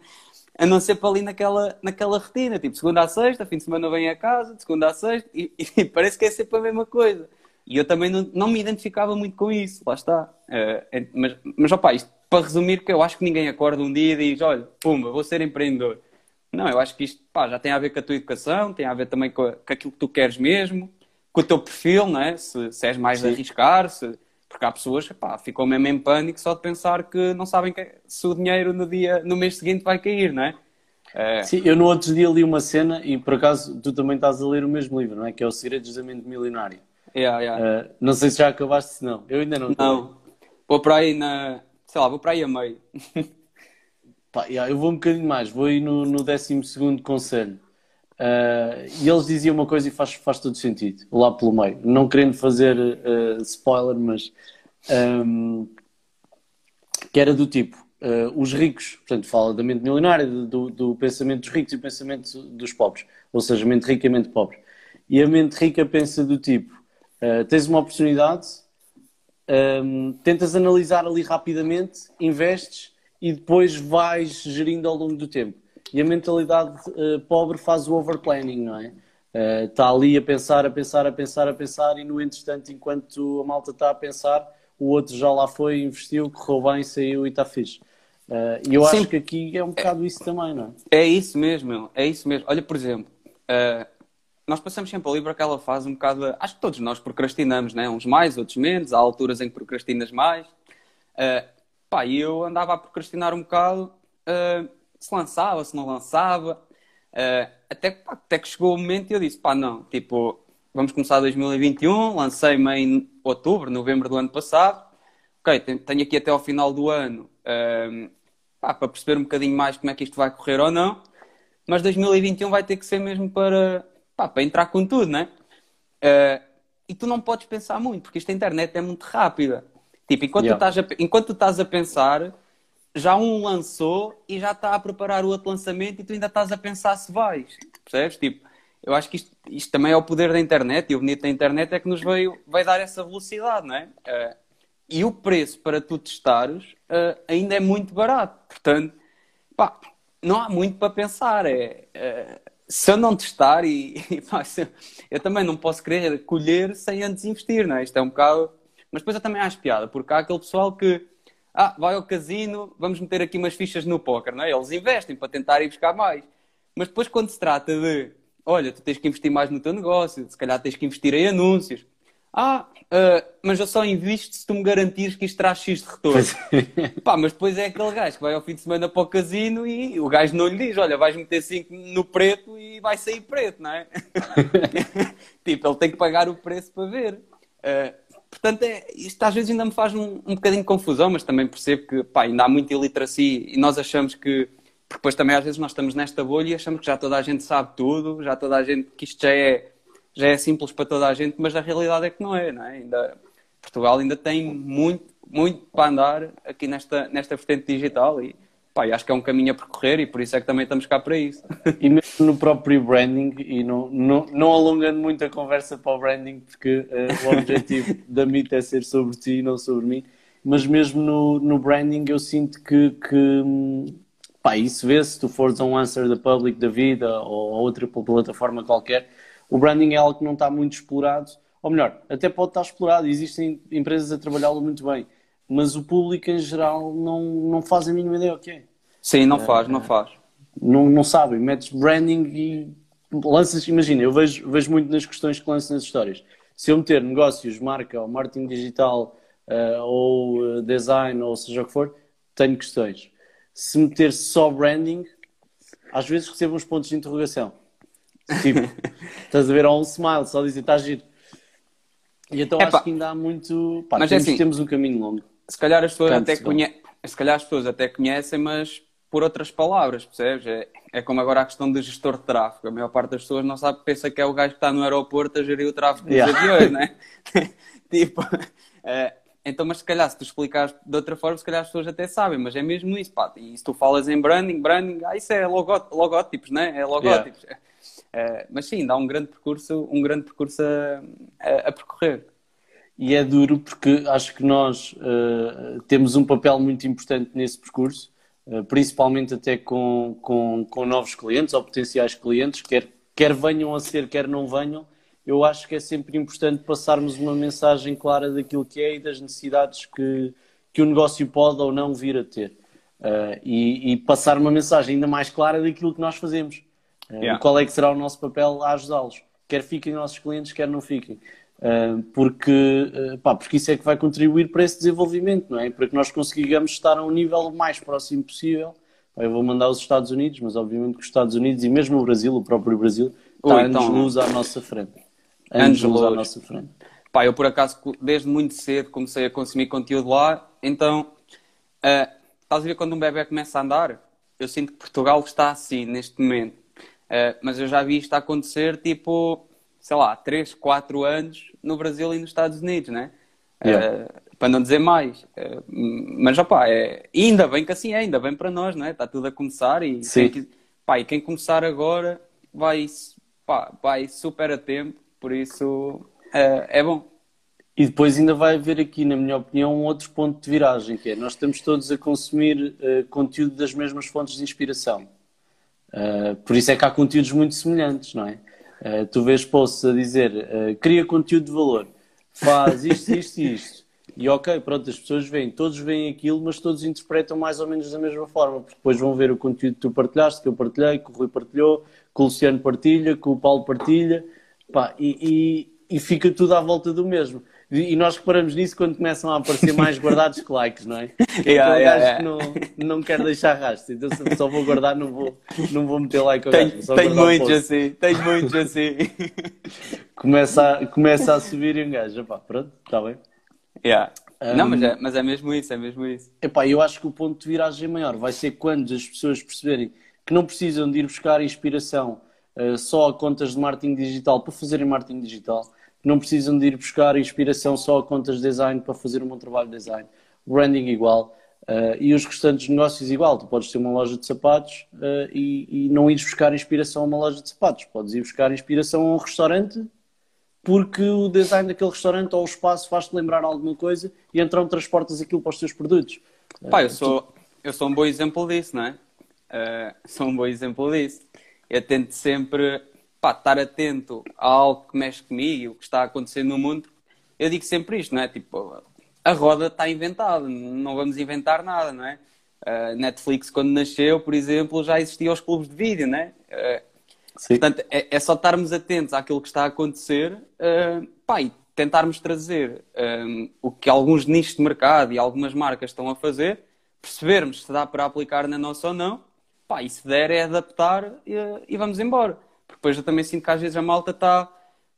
A não ser para ali naquela, naquela rotina, tipo, segunda a sexta, fim de semana vem a casa, de segunda a sexta, e, e, parece que é sempre a mesma coisa. E eu também não, não me identificava muito com isso, lá está. Uh, mas, mas, opá, isto para resumir, que eu acho que ninguém acorda um dia e diz, olha, pumba, vou ser empreendedor. Não, eu acho que isto, pá, já tem a ver com a tua educação, tem a ver também com, a, com aquilo que tu queres mesmo, com o teu perfil, não é? Se, se és mais Sim. arriscar, se, porque há pessoas que pá, ficam mesmo em pânico só de pensar que não sabem que, se o dinheiro no, dia, no mês seguinte vai cair, não é? é? Sim, eu no outro dia li uma cena e por acaso tu também estás a ler o mesmo livro, não é? Que é o Segredos da Mente Milionário. Yeah, yeah. Uh, não sei se já acabaste, se não. Eu ainda não. Não. Vou para aí na. Sei lá, vou para aí a meio. Pá, yeah, eu vou um bocadinho mais, vou aí no, no 12 conselho. Uh, e eles diziam uma coisa e faz, faz todo sentido, lá pelo meio. Não querendo fazer uh, spoiler, mas um, que era do tipo: uh, os ricos, portanto, fala da mente milionária, do, do pensamento dos ricos e do pensamento dos pobres, ou seja, mente rica e mente pobre. E a mente rica pensa do tipo: tens uma oportunidade, um, tentas analisar ali rapidamente, investes e depois vais gerindo ao longo do tempo e a mentalidade uh, pobre faz o overplanning, não é? Está uh, ali a pensar, a pensar, a pensar, a pensar, e no entretanto, enquanto a malta está a pensar, o outro já lá foi, investiu, correu bem, saiu e está fixe. Uh, e eu Sim. acho que aqui é um bocado isso também, não é? É isso mesmo, é isso mesmo. Olha, por exemplo, nós passamos sempre ali por aquela fase um bocado. Acho que todos nós procrastinamos, né? uns mais, outros menos. Há alturas em que procrastinas mais. Uh, pá, e eu andava a procrastinar um bocado. Uh, se lançava, se não lançava. Uh, até, até que chegou o momento e eu disse, pá, não, tipo, vamos começar 2021, lancei-me em outubro, novembro do ano passado. Ok, tenho aqui até ao final do ano uh, pá, para perceber um bocadinho mais como é que isto vai correr ou não. Mas 2021 vai ter que ser mesmo para, pá, para entrar com tudo, né? Uh, e tu não podes pensar muito, porque esta internet é muito rápida. Tipo, enquanto, yeah. tu, estás a, enquanto tu estás a pensar, já um lançou e já está a preparar o outro lançamento e tu ainda estás a pensar se vais. Percebes? Tipo, eu acho que isto, isto também é o poder da internet e o bonito da internet é que nos veio, vai dar essa velocidade, não é? Uh, e o preço para tu testares uh, ainda é muito barato. Portanto, pá, não há muito para pensar. É, uh, se eu não testar e, e pá, eu, eu, também não posso querer colher sem antes investir, não é? Isto é um bocado. Mas depois eu também acho piada, porque há aquele pessoal que ah, vai ao casino, vamos meter aqui umas fichas no póquer, não é? Eles investem para tentar ir buscar mais. Mas depois quando se trata de olha, tu tens que investir mais no teu negócio, se calhar tens que investir em anúncios. Ah, uh, mas eu só invisto se tu me garantires que isto traz X de retorno. Pá, mas depois é aquele gajo que vai ao fim de semana para o casino e o gajo não lhe diz, olha, vais meter 5 no preto e vai sair preto, não é? tipo, ele tem que pagar o preço para ver. Uh, portanto, é, isto às vezes ainda me faz um, um bocadinho de confusão, mas também percebo que pá, ainda há muita iliteracia e nós achamos que porque depois também às vezes nós estamos nesta bolha e achamos que já toda a gente sabe tudo, já toda a gente, que isto já é, já é simples para toda a gente, mas a realidade é que não é, não é? Ainda, Portugal ainda tem muito, muito para andar aqui nesta, nesta vertente digital e pá, acho que é um caminho a percorrer e por isso é que também estamos cá para isso. E mesmo no próprio branding, e não, não, não alongando muito a conversa para o branding, porque uh, o objetivo da MIT é ser sobre ti e não sobre mim, mas mesmo no, no branding eu sinto que, que Pá, isso vê se tu fores a um Answer the Public da vida ou a outra plataforma qualquer, o branding é algo que não está muito explorado, ou melhor, até pode estar explorado, existem empresas a trabalhá-lo muito bem, mas o público em geral não, não faz a mínima ideia o que é. Sim, não faz, não faz. Não, não sabem, metes branding e lanças, imagina, eu vejo, vejo muito nas questões que lanço nas histórias. Se eu meter negócios, marca, ou marketing digital, uh, ou design, ou seja o que for, tenho questões se meter só branding, às vezes recebo uns pontos de interrogação. Tipo, estás a ver um smile, só dizer, está giro. E então acho que ainda há muito. Pá, mas é temos, assim, temos um caminho longo. Se calhar as pessoas até se calhar as pessoas até conhecem, mas por outras palavras, percebes? É, é como agora a questão do gestor de tráfego. A maior parte das pessoas não sabe, pensa que é o gajo que está no aeroporto a gerir o tráfego dos yeah. aviões, né? tipo, é, então, mas se calhar, se tu explicares de outra forma, se calhar as pessoas até sabem, mas é mesmo isso, pá. E se tu falas em branding, branding, ah, isso é logótipos, né? É logótipos. Yeah. É, mas sim, dá um grande percurso, um grande percurso a, a, a percorrer. E é duro porque acho que nós uh, temos um papel muito importante nesse percurso, principalmente até com, com, com novos clientes ou potenciais clientes, quer, quer venham a ser, quer não venham eu acho que é sempre importante passarmos uma mensagem clara daquilo que é e das necessidades que, que o negócio pode ou não vir a ter. Uh, e, e, passar uma mensagem ainda mais clara daquilo que nós fazemos. Uh, yeah. E qual é que será o nosso papel a ajudá-los. Quer fiquem nossos clientes, quer não fiquem. Uh, porque, pá, porque isso é que vai contribuir para esse desenvolvimento, não é? Para que nós consigamos estar a um nível mais próximo possível. Eu vou mandar os Estados Unidos, mas obviamente que os Estados Unidos e mesmo o Brasil, o próprio Brasil, está anos-luz então, à nossa frente anos à nossa frente. Pá, eu por acaso, desde muito cedo, comecei a consumir conteúdo lá, então, uh, estás a ver quando um bebê começa a andar? Eu sinto que Portugal está assim, neste momento. Uh, mas eu já vi isto acontecer, tipo, sei lá, 3, 4 anos no Brasil e nos Estados Unidos, né? Yeah. Uh, para não dizer mais. Uh, mas, opá, é, ainda bem que assim é, ainda bem para nós, não é? Está tudo a começar e, Sim. Quem, pá, e quem começar agora vai, pá, vai super a tempo por isso é, é bom. E depois ainda vai haver aqui, na minha opinião, um outro ponto de viragem, que é nós estamos todos a consumir uh, conteúdo das mesmas fontes de inspiração. Uh, por isso é que há conteúdos muito semelhantes, não é? Uh, tu vês posts a dizer, cria conteúdo de valor, faz isto, isto e isto. E ok, pronto, as pessoas veem, todos veem aquilo, mas todos interpretam mais ou menos da mesma forma, porque depois vão ver o conteúdo que tu partilhaste, que eu partilhei, que o Rui partilhou, que o Luciano partilha, que o Paulo partilha, Pá, e, e, e, fica tudo à volta do mesmo. E, nós reparamos nisso quando começam a aparecer mais guardados que likes, não é? Yeah, yeah, yeah. que não, não quer deixar rastro. Então só vou guardar, não vou, não vou meter like ao Tenho, tenho muitos assim, tenho muitos assim. começa, a, começa a subir e um gajo, pá, pronto, está bem. Yeah. Um, não, mas é, mas é mesmo isso, é mesmo isso. Epá, eu acho que o ponto de viragem maior vai ser quando as pessoas perceberem que não precisam de ir buscar inspiração uh, só a contas de marketing digital para fazerem marketing digital, não precisam de ir buscar inspiração só a contas de design para fazer um bom trabalho de design. Branding igual. Uh, e os restantes negócios igual. Tu podes ter uma loja de sapatos uh, e, e, não ires buscar inspiração a uma loja de sapatos. Podes ir buscar inspiração a um restaurante porque o design daquele restaurante ou o espaço faz-te lembrar alguma coisa e então transportas aquilo para os teus produtos. Pá, eu sou, eu sou um bom exemplo disso, não é? Uh, sou um bom exemplo disso. Eu tento sempre pá, estar atento a algo que mexe comigo, o que está acontecendo no mundo. Eu digo sempre isto, não é? Tipo, a roda está inventada, não vamos inventar nada, não é? Uh, Netflix, quando nasceu, por exemplo, já existiam os clubes de vídeo, não é? Uh, portanto, é, é, só estarmos atentos àquilo que está a acontecer uh, pá, e tentarmos trazer um, o que alguns nichos de mercado e algumas marcas estão a fazer, percebermos se dá para aplicar na nossa ou não, pá, e se der é adaptar e, e vamos embora. Porque depois eu também sinto que às vezes a malta está,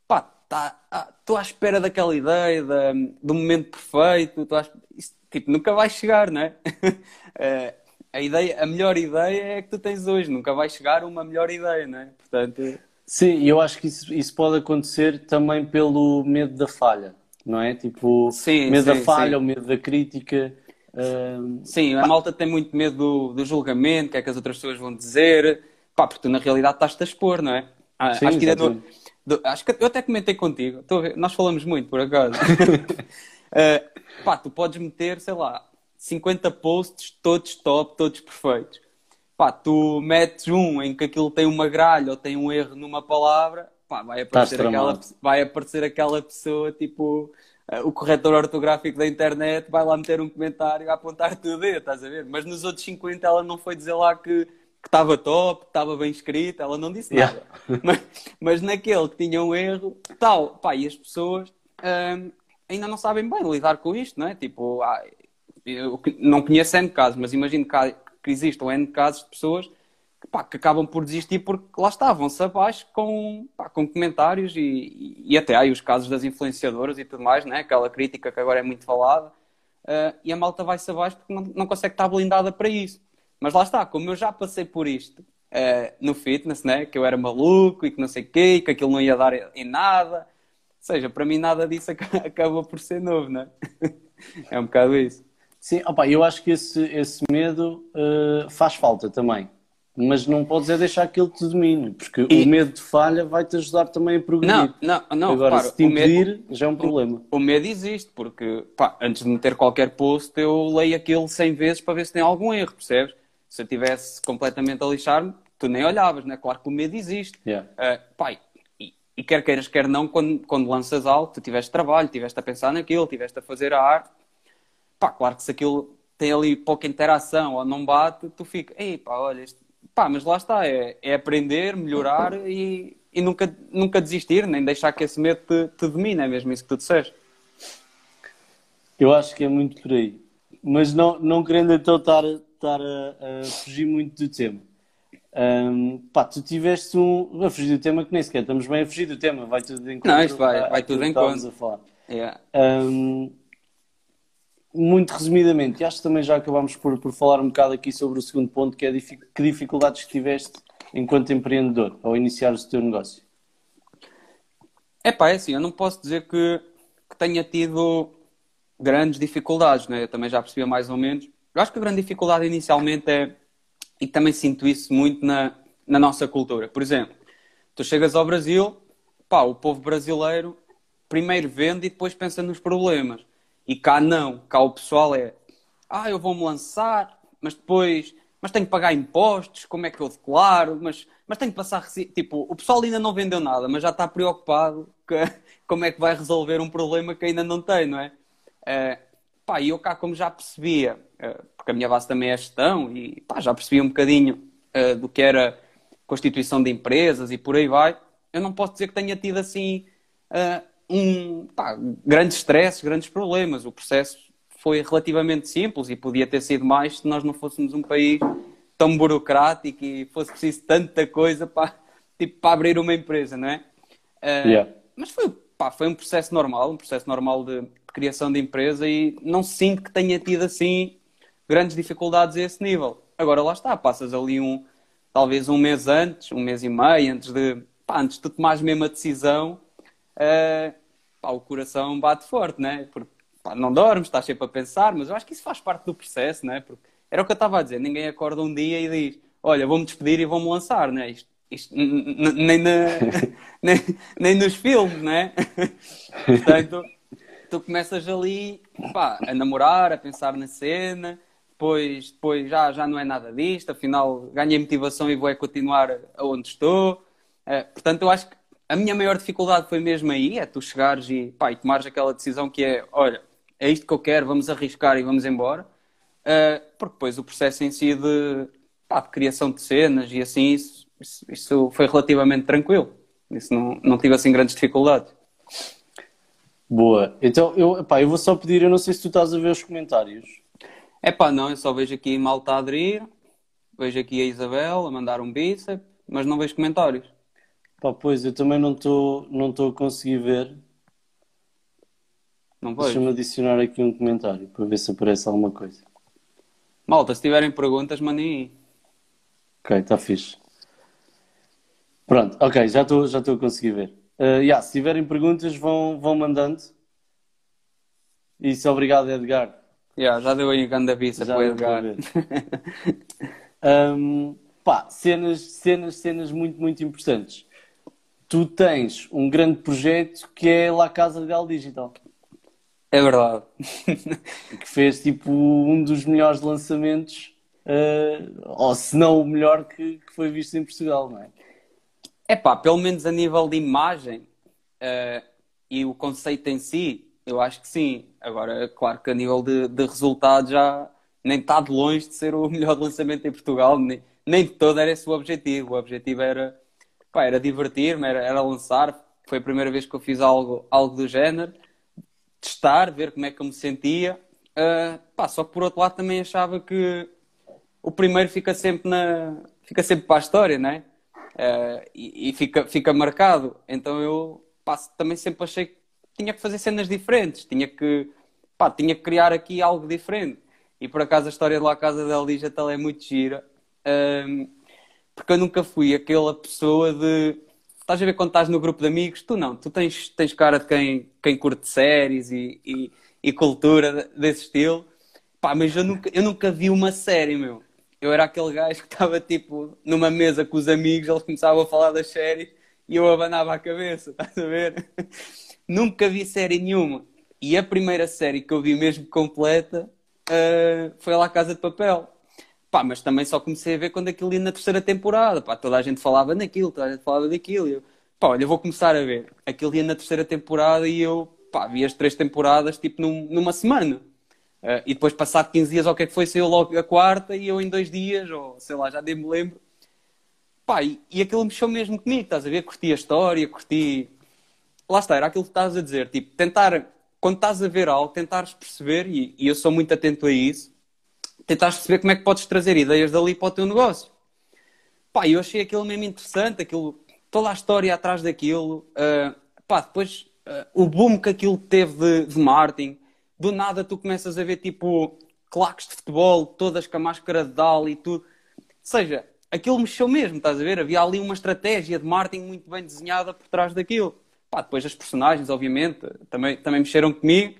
pá, estou tá, à espera daquela ideia, da, do momento perfeito, à, isso, tipo, nunca vai chegar, não é? uh, a, ideia, a melhor ideia é que tu tens hoje, nunca vai chegar uma melhor ideia, não é? Portanto... Sim, eu acho que isso, isso pode acontecer também pelo medo da falha, não é? Tipo, sim, medo sim, da falha, sim. o medo da crítica. Uh... Sim, a malta tem muito medo do, do julgamento, o que é que as outras pessoas vão dizer, pá, porque tu na realidade estás-te a expor, não é? Ah, sim, acho que ainda no, do, acho que eu até comentei contigo, nós falamos muito por acaso. uh, pá, tu podes meter, sei lá, 50 posts, todos top, todos perfeitos pá, tu metes um em que aquilo tem uma gralha ou tem um erro numa palavra, pá, vai aparecer, aquela, vai aparecer aquela pessoa, tipo, uh, o corretor ortográfico da internet vai lá meter um comentário a apontar tudo, estás a ver? Mas nos outros 50 ela não foi dizer lá que que estava top, que estava bem escrito, ela não disse nada. Yeah. Mas, mas, naquele que tinha um erro, tal, pá, e as pessoas hum, ainda não sabem bem lidar com isto, não é? Tipo, ah, eu não conheço N casos, mas imagino que que existam N casos de pessoas que, pá, que acabam por desistir porque lá estavam-se abaixo com, pá, com comentários e, e, até aí os casos das influenciadoras e tudo mais, né? aquela crítica que agora é muito falada, uh, e a malta vai-se abaixo porque não, não consegue estar blindada para isso. Mas lá está, como eu já passei por isto uh, no fitness, né? que eu era maluco e que não sei o quê, e que aquilo não ia dar em nada, ou seja, para mim nada disso acaba por ser novo, né? é um bocado isso. Sim, opa, eu acho que esse, esse medo uh, faz falta também. Mas não podes é deixar que ele te domine, porque e... o medo de falha vai-te ajudar também a progredir. Não, não, não. Agora, se te impedir, medo, já é um problema. O, o medo existe, porque pá, antes de meter qualquer post, eu leio aquilo 100 vezes para ver se tem algum erro, percebes? Se eu tivesse completamente a lixar-me, tu nem olhavas, né? Claro que o medo existe. Yeah. Uh, pá, e, e quer queiras, quer não, quando, quando lanças algo, tu tiveste trabalho, tiveste a pensar naquilo, tiveste a fazer a arte, pá, claro que se aquilo tem ali pouca interação ou não bate, tu fica, ei pá, olha, isto... pá, mas lá está, é, é aprender, melhorar e, e nunca, nunca desistir, nem deixar que esse medo te, te domine, é mesmo isso que tu disseste. Eu acho que é muito por aí. Mas não, não querendo então estar, estar a, a fugir muito do tema. Um, pá, tu tiveste um. a fugir do tema que nem sequer estamos bem a fugir do tema, vai tudo em conta. Não, isto vai, vai tudo em conta. A falar. Yeah. Um, muito resumidamente, e acho que também já acabámos por, por falar um bocado aqui sobre o segundo ponto, que é que dificuldades que tiveste enquanto empreendedor ao iniciar o teu negócio. É pá, é assim, eu não posso dizer que, que tenha tido grandes dificuldades, né? eu também já percebi mais ou menos. Eu acho que a grande dificuldade inicialmente é, e também sinto isso muito na, na nossa cultura. Por exemplo, tu chegas ao Brasil, pá, o povo brasileiro primeiro vende e depois pensa nos problemas. E cá não, cá o pessoal é, ah, eu vou-me lançar, mas depois, mas tenho que pagar impostos, como é que eu declaro, mas, mas tenho que passar, tipo, o pessoal ainda não vendeu nada, mas já está preocupado que, como é que vai resolver um problema que ainda não tem, não é? Uh, pá, e eu cá como já percebia, uh, porque a minha base também é gestão, e pá, já percebia um bocadinho uh, do que era constituição de empresas e por aí vai, eu não posso dizer que tenha tido assim uh, um, pá, grandes stresses, grandes problemas. O processo foi relativamente simples e podia ter sido mais se nós não fôssemos um país tão burocrático e fosse preciso tanta coisa para, tipo, para abrir uma empresa, não é? Uh, yeah. Mas foi, pá, foi um processo normal, um processo normal de, de, criação de empresa e não sinto que tenha tido assim grandes dificuldades a esse nível. Agora lá está, passas ali um, talvez um mês antes, um mês e meio antes de, pá, antes de tomares mesmo a decisão, uh, pá, o coração bate forte, né? Porque pá, não dormes, estás sempre a pensar, mas eu acho que isso faz parte do processo, né? Porque era o que eu estava a dizer, ninguém acorda um dia e diz, olha, vou-me despedir e vou-me lançar, né? Isto, isto nem, na, nem, nem nos filmes, né? Portanto, tu começas ali pá, a namorar, a pensar na cena, depois, depois já, já não é nada disto, afinal ganhei motivação e vou é continuar aonde estou. Uh, portanto, eu acho que a minha maior dificuldade foi mesmo aí, é tu chegares e, pá, e tomares aquela decisão que é, olha, é isto que eu quero, vamos arriscar e vamos embora. Uh, porque depois o processo em si de, pá, de criação de cenas e assim, isso, isso, isso, foi relativamente tranquilo. Isso não, não tive assim grandes dificuldades. Boa. Então, eu, pá, eu vou só pedir, eu não sei se tu estás a ver os comentários. É pá, não, eu só vejo aqui malta a aderir, vejo aqui a Isabel a mandar um bíceps, mas não vejo comentários. Pá, pois, eu também não estou não a conseguir ver. Não vejo. Deixa-me adicionar aqui um comentário para ver se aparece alguma coisa. Malta, se tiverem perguntas, mandem aí. Ok, está fixe. Pronto, ok, já estou já a conseguir ver. Uh, yeah, se tiverem perguntas, vão, vão mandando. Isso, obrigado, Edgar. Yeah, já deu aí grande avisa para o Edgar. um, pá, cenas, cenas, cenas muito, muito importantes tu tens um grande projeto que é La Casa Del Digital. É verdade. que fez tipo um dos melhores lançamentos, uh, ou se não o melhor que, que, foi visto em Portugal, não é? É pá, pelo menos a nível de imagem uh, e o conceito em si, eu acho que sim. Agora, claro que a nível de, de resultado já nem está de longe de ser o melhor lançamento em Portugal, nem, nem de todo era esse o objetivo. O objetivo era pá, era divertir-me, era, era lançar. Foi a primeira vez que eu fiz algo, algo do género. Testar, ver como é que eu me sentia. Uh, pá, só que por outro lado também achava que o primeiro fica sempre, na, fica sempre para a história, não é? Uh, e, e fica, fica marcado. Então eu pá, também sempre achei que tinha que fazer cenas diferentes, tinha que, pá, tinha que criar aqui algo diferente. E por acaso a história de La Casa da Digital é muito gira. Uh, porque eu nunca fui aquela pessoa de. Estás a ver quando estás no grupo de amigos? Tu não, tu tens, tens cara de quem, quem curte séries e, e, e cultura desse estilo. Pá, mas eu nunca, eu nunca vi uma série, meu. Eu era aquele gajo que estava tipo numa mesa com os amigos, eles começavam a falar das séries e eu abanava a cabeça, estás a ver? nunca vi série nenhuma. E a primeira série que eu vi mesmo completa uh, foi lá Casa de Papel. Pá, mas também só comecei a ver quando aquilo ia na terceira temporada. Pá, toda a gente falava naquilo, toda a gente falava daquilo. E eu, pá, olha, eu vou começar a ver. Aquilo ia na terceira temporada e eu, pá, vi as três temporadas tipo num, numa semana. Uh, e depois, passado 15 dias, ou o que é que foi, saiu logo a quarta e eu em dois dias, ou sei lá, já nem me lembro. Pá, e, e aquilo mexeu mesmo comigo, estás a ver? Curti a história, curti. Lá está, era aquilo que estás a dizer. Tipo, tentar, quando estás a ver algo, tentares perceber, e, e eu sou muito atento a isso tentares perceber como é que podes trazer ideias dali para o teu negócio. Pá, eu achei aquilo mesmo interessante, aquilo, toda a história atrás daquilo. Uh, pá, depois uh, o boom que aquilo teve de, de marketing, do nada tu começas a ver tipo claques de futebol, todas com a máscara de Dal e tudo. Ou seja, aquilo mexeu mesmo, estás a ver? Havia ali uma estratégia de marketing muito bem desenhada por trás daquilo. Pá, depois as personagens, obviamente, também, também mexeram comigo.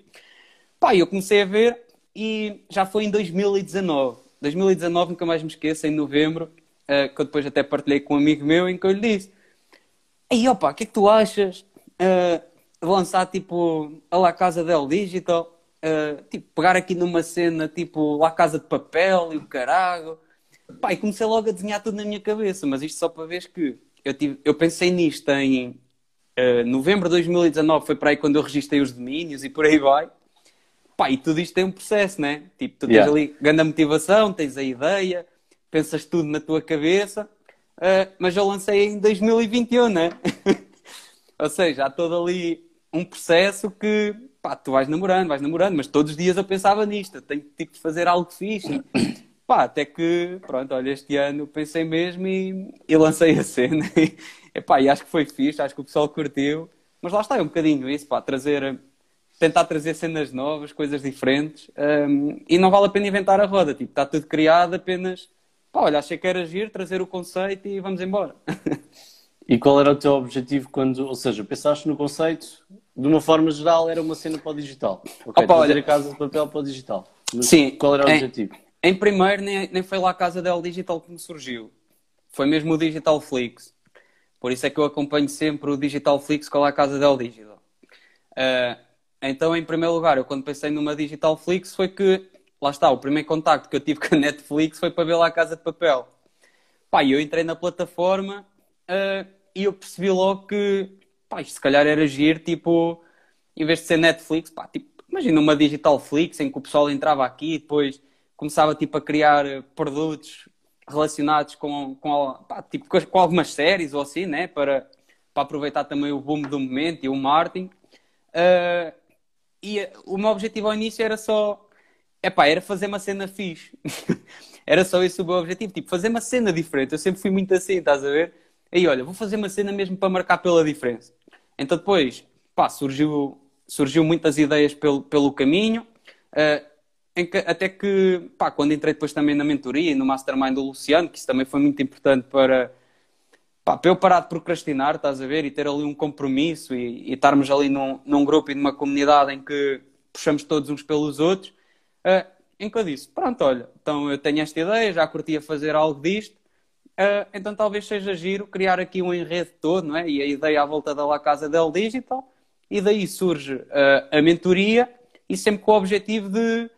Pá, eu comecei a ver e já foi em 2019. 2019, nunca mais me esqueço, em novembro, uh, que eu depois até partilhei com um amigo meu, em que eu lhe disse: Ei, opa, o que é que tu achas uh, de lançar tipo a La Casa del Digital? Uh, tipo, pegar aqui numa cena tipo La Casa de Papel e o caralho. Pá, e comecei logo a desenhar tudo na minha cabeça, mas isto só para ver que eu, tive, eu pensei nisto em uh, novembro de 2019, foi para aí quando eu registrei os domínios e por aí vai. Pá, e tudo isto tem um processo, né? Tipo, tu tens yeah. ali grande motivação, tens a ideia, pensas tudo na tua cabeça, uh, mas eu lancei em 2021, né? Ou seja, há todo ali um processo que, pá, tu vais namorando, vais namorando, mas todos os dias eu pensava nisto, eu tenho tipo de fazer algo fixe. Pá, até que, pronto, olha, este ano pensei mesmo e, e lancei a cena. E, pá, e acho que foi fixe, acho que o pessoal curtiu. Mas lá está, é um bocadinho isso, pá, trazer tentar trazer cenas novas, coisas diferentes, um, e não vale a pena inventar a roda, tipo, está tudo criado apenas, pá, olha, achei que era agir, trazer o conceito e vamos embora. e qual era o teu objetivo quando, ou seja, pensaste no conceito, de uma forma geral era uma cena para o digital, ok, Opa, olha, a casa de papel para o digital. Mas Sim. Qual era o em, objetivo? Em primeiro, nem, nem foi lá a casa del digital que me surgiu, foi mesmo o Digital Flix. Por isso é que eu acompanho sempre o Digital Flix com a casa del digital. Uh, então, em primeiro lugar, eu quando pensei numa Digital Flix foi que lá está, o primeiro contacto que eu tive com a Netflix foi para ver lá a Casa de Papel. Pá, eu entrei na plataforma uh, e eu percebi logo que, pá, isto se calhar era agir, tipo, em vez de ser Netflix, pá, tipo, imagina uma Digital Flix em que o pessoal entrava aqui e depois começava, tipo, a criar produtos relacionados com, com, pá, tipo, com algumas séries ou assim, né, para, para aproveitar também o boom do momento e o marketing. Uh, e o meu objetivo ao início era só Epá, era fazer uma cena fixe. era só esse o meu objetivo. Tipo, fazer uma cena diferente. Eu sempre fui muito assim, estás a ver? Aí, olha, vou fazer uma cena mesmo para marcar pela diferença. Então depois, pá, surgiu, surgiu muitas ideias pelo, pelo caminho. Uh, que, até que, pá, quando entrei depois também na mentoria e no mastermind do Luciano, que isso também foi muito importante para, pá, para eu parar de procrastinar, estás a ver? E ter ali um compromisso e, e estarmos ali num, num grupo e numa comunidade em que puxamos todos uns pelos outros Uh, em que eu disse, pronto, olha, então eu tenho esta ideia, já curtia fazer algo disto, uh, então talvez seja giro criar aqui um enredo todo, não é? E a ideia à volta da La Casa del Digital, e daí surge uh, a mentoria, e sempre com o objetivo de,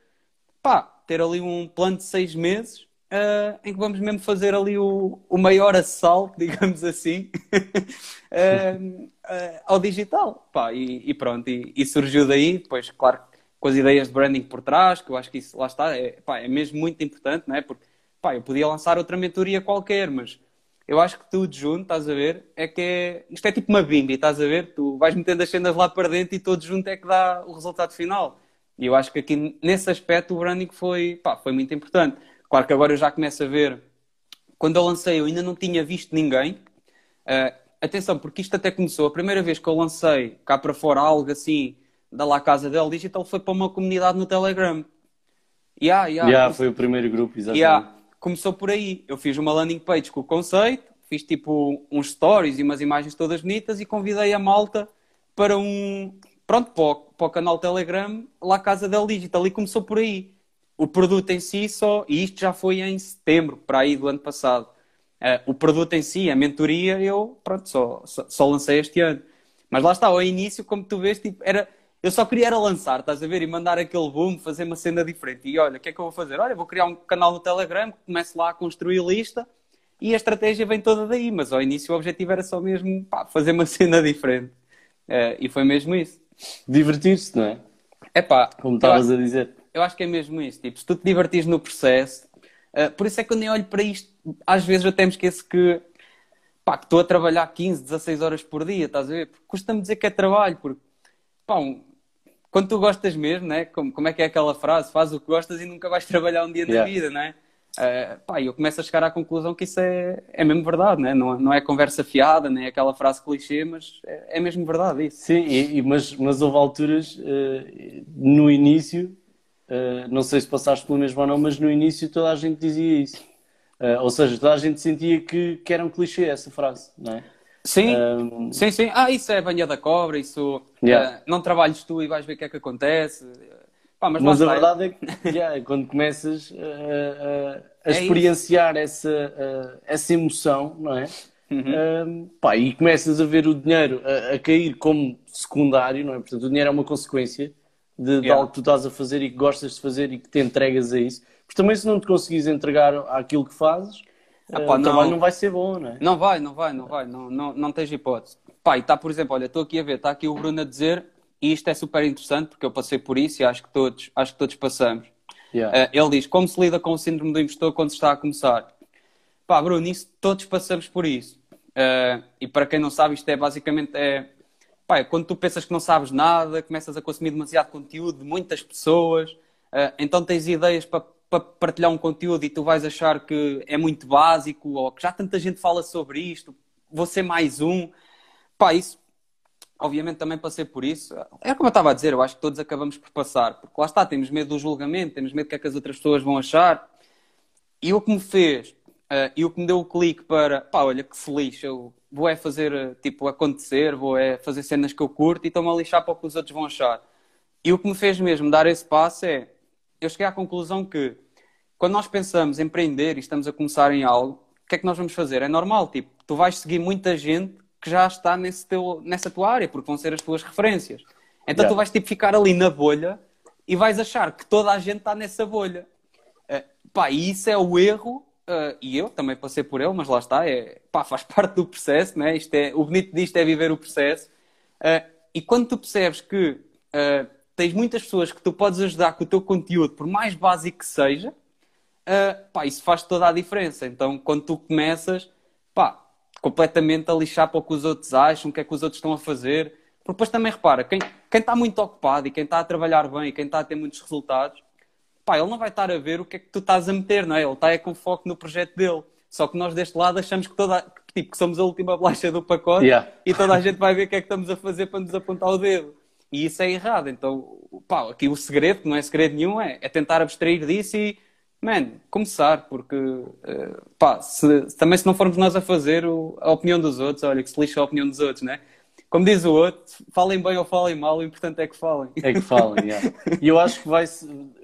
pá, ter ali um plano de seis meses, Uh, em que vamos mesmo fazer ali o, o maior assalto, digamos assim, uh, uh, ao digital. Pá, e, e, pronto, e, e, surgiu daí, depois, claro, com as ideias de branding por trás, que eu acho que isso lá está, é, pá, é mesmo muito importante, não é? Porque pá, eu podia lançar outra mentoria qualquer, mas eu acho que tudo junto, estás a ver, é que é, isto é tipo uma bimbi, estás a ver? Tu vais metendo as cenas lá para dentro e todo junto é que dá o resultado final. E eu acho que aqui, nesse aspecto, o branding foi, pá, foi muito importante. Claro que agora eu já começo a ver, quando eu lancei eu ainda não tinha visto ninguém, uh, atenção, porque isto até começou, a primeira vez que eu lancei cá para fora algo assim, da La Casa del Digital foi para uma comunidade no Telegram. Yeah, yeah, yeah, foi o primeiro grupo, exatamente. Yeah, começou por aí. Eu fiz uma landing page com o conceito, fiz tipo uns stories e umas imagens todas bonitas e convidei a malta para um. Pronto, para o, para o canal Telegram, La Casa del Digital. E começou por aí. O produto em si só. E isto já foi em setembro, para aí do ano passado. Uh, o produto em si, a mentoria, eu, pronto, só, só, só lancei este ano. Mas lá está, ao início, como tu vês, tipo, era eu só queria era lançar, estás a ver? E mandar aquele boom, fazer uma cena diferente. E olha, o que é que eu vou fazer? Olha, vou criar um canal no Telegram, começo lá a construir lista e a estratégia vem toda daí. Mas ao início o objetivo era só mesmo pá, fazer uma cena diferente. Uh, e foi mesmo isso. Divertir-se, não é? É pá. Como estavas a dizer. Eu acho que é mesmo isso. Tipo, se tu te divertires no processo, uh, por isso é que eu nem olho para isto. Às vezes eu até me esqueço que, pá, que estou a trabalhar 15, 16 horas por dia, estás a ver? Porque custa-me dizer que é trabalho, porque pá, um, quando tu gostas mesmo, né? Como, como é que é aquela frase? Faz o que gostas e nunca vais trabalhar um dia yeah. na vida, né? Uh, pá, eu começo a chegar à conclusão que isso é, é mesmo verdade, né? não, não é conversa fiada, nem é aquela frase clichê, mas é, é mesmo verdade isso. Sim, e, e, mas, mas houve alturas uh, no início, uh, não sei se passaste pelo mesmo ou não, mas no início toda a gente dizia isso. ou seja, toda a gente sentia que, que era um clichê essa frase, não é? Sim, um... sim, sim. Ah, isso é banha da cobra, isso yeah. uh, não trabalhes tu e vais ver o que é que acontece. Pá, mas, mas a verdade é que yeah, quando começas a, a, a é experienciar essa, essa emoção, não é? Uhum. Um, pá, e começas a ver o dinheiro a, a, cair como secundário, não é? Portanto, o dinheiro é uma consequência de, yeah. de algo que tu estás a fazer e que gostas de fazer e que te entregas a isso. Porque também se não te conseguires entregar àquilo que fazes, ah, pá, o trabalho não vai ser bom, não é? Não vai, não vai, não vai, não, não, não tens hipótese. Pá, e está, por exemplo, olha, estou aqui a ver, está aqui o Bruno a dizer, e isto é super interessante, porque eu passei por isso e acho que todos, acho que todos passamos. Yeah. Uh, ele diz, como se lida com o síndrome do impostor quando se está a começar? Pá, Bruno, isso, todos passamos por isso. Uh, e para quem não sabe, isto é basicamente, é, pá, é quando tu pensas que não sabes nada, começas a consumir demasiado conteúdo de muitas pessoas, uh, então tens ideias para para partilhar um conteúdo e tu vais achar que é muito básico ou que já tanta gente fala sobre isto, vou ser mais um. Pá, isso, obviamente, também passei por isso. É como eu estava a dizer, eu acho que todos acabamos por passar, porque lá está, temos medo do julgamento, temos medo do que é que as outras pessoas vão achar. E o que me fez, uh, e o que me deu o clique para, pá, olha que se lixa, eu vou é fazer, uh, tipo, acontecer, vou é fazer cenas que eu curto e estou-me a lixar para o que os outros vão achar. E o que me fez mesmo dar esse passo é, eu cheguei à conclusão que quando nós pensamos em empreender e estamos a começar em algo, o que é que nós vamos fazer? É normal, tipo, tu vais seguir muita gente que já está nesse teu, nessa tua área, porque vão ser as tuas referências. Então yeah. tu vais tipo ficar ali na bolha e vais achar que toda a gente está nessa bolha. Uh, pá, e isso é o erro, uh, e eu também passei por ele, mas lá está, é, pá, faz parte do processo, né? Isto é, o bonito disto é viver o processo. Uh, e quando tu percebes que tens muitas pessoas que tu podes ajudar com o teu conteúdo, por mais básico que seja, pá, isso faz toda a diferença. Então, quando tu começas, pá, completamente a lixar para o que os outros acham, o que é que os outros estão a fazer, porque depois também repara, quem, quem está muito ocupado e quem está a trabalhar bem e quem está a ter muitos resultados, pá, ele não vai estar a ver o que é que tu estás a meter, não é? Ele está é com foco no projeto dele. Só que nós deste lado achamos que, toda, que, tipo, que somos a última bolacha do pacote yeah. e toda a gente vai ver o que é que estamos a fazer para nos apontar o dedo. E isso é errado. Então, pá, aqui o segredo, que não é segredo nenhum, é, é tentar abstrair disso e, man, começar, porque, uh, pá, se, também se não formos nós a fazer o, a opinião dos outros, olha, que se lixa a opinião dos outros, né? como diz o outro, falem bem ou falem mal, o importante é que falem. É que falem, yeah. E eu acho que vai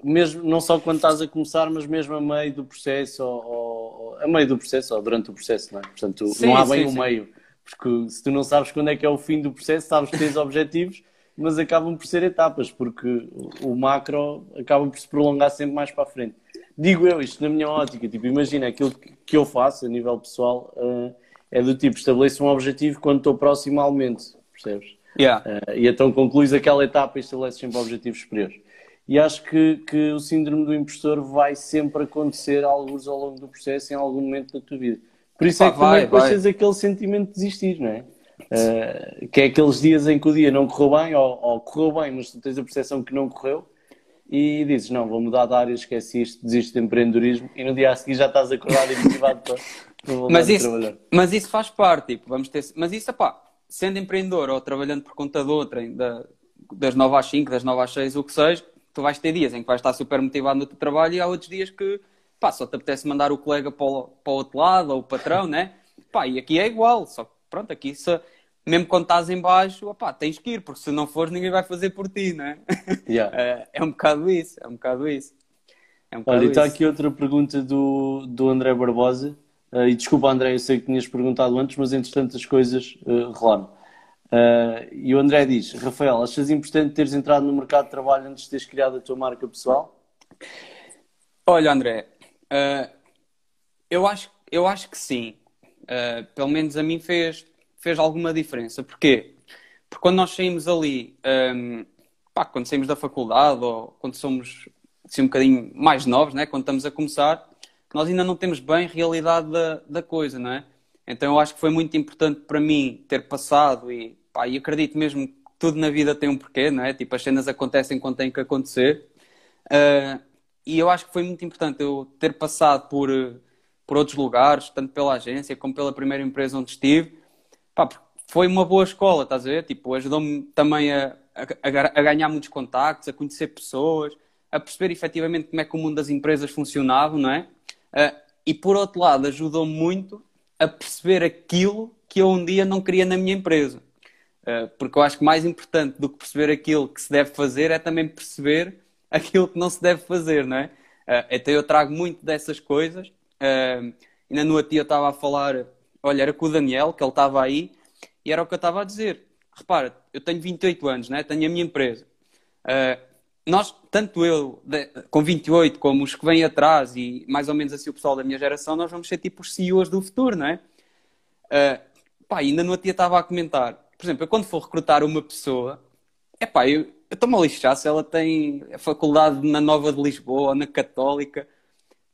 mesmo, não só quando estás a começar, mas mesmo a meio do processo, ou, ou a meio do processo, ou durante o processo, não é? Portanto, sim, não há bem sim, o sim. meio. Porque se tu não sabes quando é que é o fim do processo, sabes que tens objetivos, mas acabam por ser etapas, porque o macro acaba por se prolongar sempre mais para a frente. Digo eu isto na minha ótica, tipo, imagina aquilo que eu faço a nível pessoal. Uh, é do tipo, estabeleço um objetivo quando estou próximo ao aumento percebes? Yeah. Uh, e então concluís aquela etapa e estabeleces sempre objetivos superiores. E acho que, que o síndrome do impostor vai sempre acontecer alguns ao longo do processo, em algum momento da tua vida. Por isso é que vai, também depois tens aquele sentimento de desistir, não é? Uh, que é aqueles dias em que o dia não correu bem, ou, ou, correu bem, mas tu tens a percepção que não correu, e dizes, não, vou mudar de área, esqueci isto, desisto de empreendedorismo, e no dia a seguir já estás acordado e motivado para, para voltar mas isso, a trabalhar. Mas isso faz parte, tipo, vamos ter... Mas isso, pá, sendo empreendedor ou trabalhando por conta de outrem, da, das 9 às 5, das 9 às 6, o que seja, tu vais ter dias em que vais estar super motivado no teu trabalho e há outros dias que pá, só te apetece mandar o colega para o, para o outro lado ou o patrão, né? Pá, e aqui é igual, só que pronto, aqui se, mesmo quando estás em baixo, opá, tens que ir, porque se não fores ninguém vai fazer por ti, né? Yeah. é, é um bocado isso, é um bocado isso. É um Olha, está aqui outra pergunta do, do André Barbosa. Uh, e desculpa, André, eu sei que tinhas perguntado antes, mas entretanto as coisas uh, rolaram. Uh, e o André diz: Rafael, achas importante teres entrado no mercado de trabalho antes de teres criado a tua marca pessoal? Olha, André, eu, acho, eu acho que sim. Pelo menos a mim fez, fez alguma diferença. Porquê? Porque quando nós saímos ali, um, pá, quando saímos da faculdade ou quando somos assim, um bocadinho mais novos, né? quando estamos a começar, nós ainda não temos bem a realidade da, da coisa, não é? Então eu acho que foi muito importante para mim ter passado e, pá, e acredito mesmo que tudo na vida tem um porquê, não é? Tipo, as cenas acontecem quando têm que acontecer. Uh, e eu acho que foi muito importante eu ter passado por, por outros lugares, tanto pela agência como pela primeira empresa onde estive. Pá, foi uma boa escola, estás a ver? Tipo, ajudou-me também a, a, a, ganhar muitos contactos, a conhecer pessoas, a perceber efetivamente como é que o mundo das empresas funcionava, não é? Uh, e por outro lado, ajudou-me muito a perceber aquilo que eu um dia não queria na minha empresa. Uh, porque eu acho que mais importante do que perceber aquilo que se deve fazer é também perceber aquilo que não se deve fazer, não é? Uh, então eu trago muito dessas coisas. Ainda no outro dia eu estava a falar, olha, era com o Daniel, que ele estava aí, e era o que eu estava a dizer. Repara, eu tenho 28 anos, né? tenho a minha empresa. Uh, nós, tanto eu com 28 como os que vêm atrás e mais ou menos assim o pessoal da minha geração, nós vamos ser tipo os CEOs do futuro, não é? Uh, pá, ainda no outro dia estava a comentar. Por exemplo, eu quando for recrutar uma pessoa, é pá, eu estou-me a lixar se ela tem a faculdade na Nova de Lisboa ou na Católica.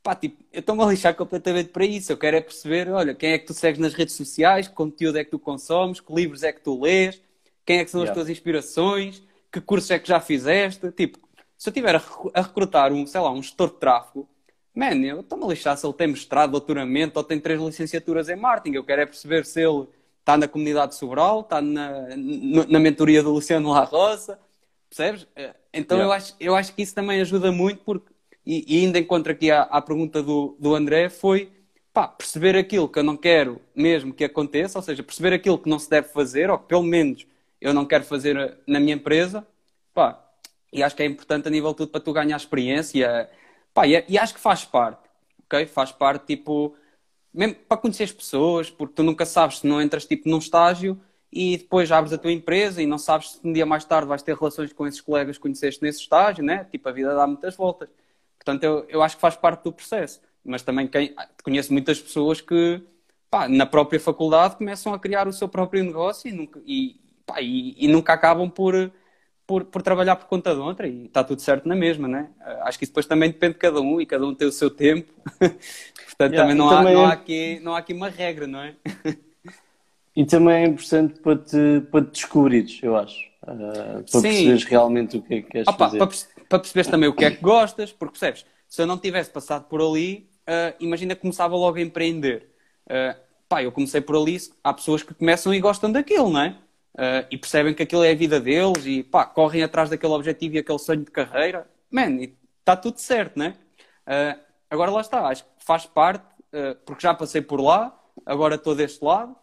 Pá, tipo, eu estou-me a lixar completamente para isso. Eu quero é perceber, olha, quem é que tu segues nas redes sociais, que conteúdo é que tu consomes, que livros é que tu lês, quem é que são yeah. as tuas inspirações, que cursos é que já fizeste. Tipo, se eu estiver a recrutar um, sei lá, um gestor de tráfego, man, eu estou-me a lixar se ele tem mestrado, doutoramento ou tem três licenciaturas em marketing. Eu quero é perceber se ele está na comunidade Sobral, está na, na mentoria do Luciano La Rosa, percebes? Eh, então yeah. eu, acho, eu acho que isso também ajuda muito, porque, e, e ainda encontro aqui a, pergunta do, do André, foi pá, perceber aquilo que eu não quero mesmo que aconteça, ou seja, perceber aquilo que não se deve fazer, ou que pelo menos eu não quero fazer eh, na minha empresa, pá, e acho que é importante a nível de tudo para tu ganhar experiência. Pá, e, e, acho que faz parte, ok? Faz parte, tipo, mesmo para conhecer as pessoas, porque tu nunca sabes se não entras, tipo, num estágio e depois abres a tua empresa e não sabes se um dia mais tarde vais ter relações com esses colegas que conheceste nesse estágio, né? Tipo, a vida dá muitas voltas. Portanto, eu, eu acho que faz parte do processo. Mas também quem, conheço muitas pessoas que, pá, na própria faculdade começam a criar o seu próprio negócio e nunca, e, pá, e, e nunca acabam por, por, por, trabalhar por conta de outra e está tudo certo na mesma, né? Acho que isso depois também depende de cada um e cada um tem o seu tempo. Portanto, yeah, também, não, há, também... Não, há aqui, não há aqui uma regra, não é? E também é importante para te, para te descobrires, eu acho. Uh, para Sim. perceberes realmente o que é que queres Opa, fazer. Para, para perceberes também o que é que gostas, porque percebes, se eu não tivesse passado por ali, uh, imagina começava logo a empreender. Uh, pá, eu comecei por ali, há pessoas que começam e gostam daquilo, não é? Uh, e percebem que aquilo é a vida deles e pá, correm atrás daquele objetivo e aquele sonho de carreira. Man, está tudo certo, não é? Agora lá está, acho que faz parte, porque já passei por lá, agora estou deste lado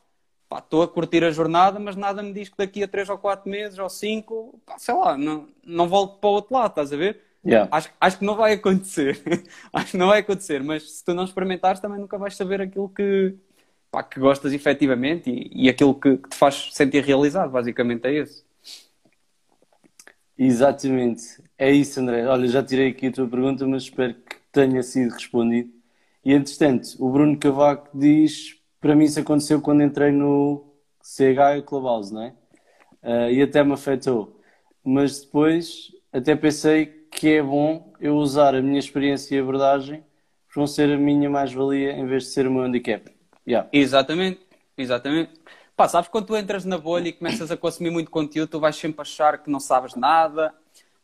pá, estou a curtir a jornada, mas nada me diz que daqui a 3 ou 4 meses ou 5, pá, sei lá, não, não volto para o outro lado, estás a ver? Yeah. Acho, acho que não vai acontecer. acho que não vai acontecer, mas se tu não experimentares também nunca vais saber aquilo que, pá, que gostas efetivamente e, e aquilo que, que, te faz sentir realizado, basicamente é isso. Exatamente, é isso André. Olha, já tirei aqui a tua pergunta, mas espero que tenha sido respondido. E entretanto, o Bruno Cavaco diz para mim isso aconteceu quando entrei no CH Clubhouse, não é? Uh, e até me afetou. Mas depois até pensei que é bom eu usar a minha experiência e abordagem que vão ser a minha mais-valia em vez de ser o meu handicap. Yeah. Exatamente, exatamente. Pá, sabes quando tu entras na bolha e começas a consumir muito conteúdo, tu vais sempre achar que não sabes nada,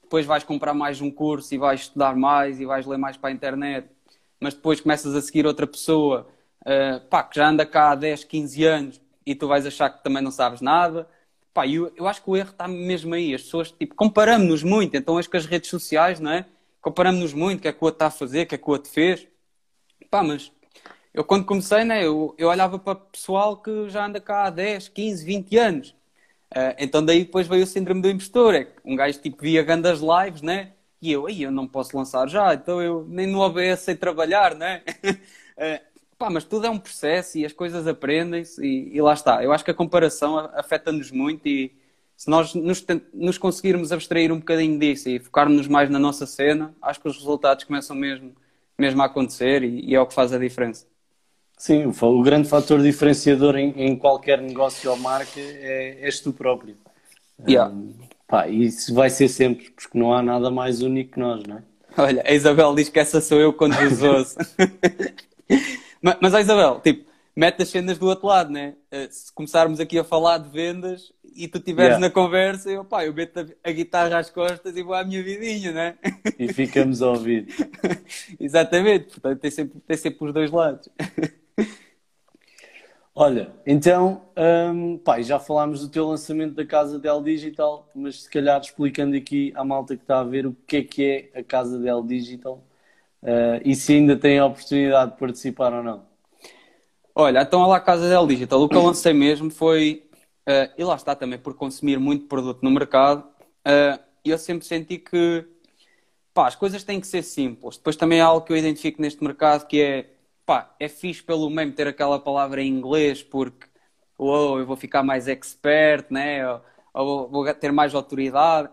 depois vais comprar mais um curso e vais estudar mais e vais ler mais para a internet, mas depois começas a seguir outra pessoa uh, pá, que já anda cá há 10, 15 anos e tu vais achar que também não sabes nada. Pá, eu, eu acho que o erro está mesmo aí. As pessoas, tipo, comparamos-nos muito. Então, acho que as redes sociais, não é? Comparamos-nos muito. O que é que o outro está a fazer, o que é que o outro fez. Pá, mas eu quando comecei, né, eu, eu olhava para pessoal que já anda cá há 10, 15, 20 anos. Uh, então daí depois veio o síndrome do impostor. É um gajo tipo via grandes lives, né? E eu, aí eu não posso lançar já, então eu nem no OBS sei trabalhar, né? uh, Pá, mas tudo é um processo e as coisas aprendem-se e, e, lá está. Eu acho que a comparação afeta-nos muito e se nós nos, nos, conseguirmos abstrair um bocadinho disso e focarmos mais na nossa cena, acho que os resultados começam mesmo, mesmo a acontecer e, e é o que faz a diferença. Sim, o, o grande fator diferenciador em, em, qualquer negócio ou marca é, és tu próprio. Yeah. Um, pá, e isso vai ser sempre, porque não há nada mais único que nós, não é? Olha, a Isabel diz que essa sou eu quando vos ouço. Mas, mas a Isabel, tipo, mete as cenas do outro lado, né? Eh, se começarmos aqui a falar de vendas e tu estiveres yeah. na conversa, eu, pá, eu meto a, a, guitarra às costas e vou à minha vidinha, né? E ficamos a ouvir. Exatamente, portanto tem sempre, tem sempre os dois lados. Olha, então, um, pá, já falámos do teu lançamento da Casa Del Digital, mas se calhar explicando aqui à malta que está a ver o que é que é a Casa Del Digital Uh, e se ainda tem a oportunidade de participar ou não? Olha, então lá a Casa del Digital, o que eu lancei mesmo foi, uh, e lá está também por consumir muito produto no mercado, uh, eu sempre senti que pá, as coisas têm que ser simples. Depois também há algo que eu identifico neste mercado que é, pá, é fixe pelo meme ter aquela palavra em inglês porque oh, eu vou ficar mais expert, né? ou, ou vou ter mais autoridade.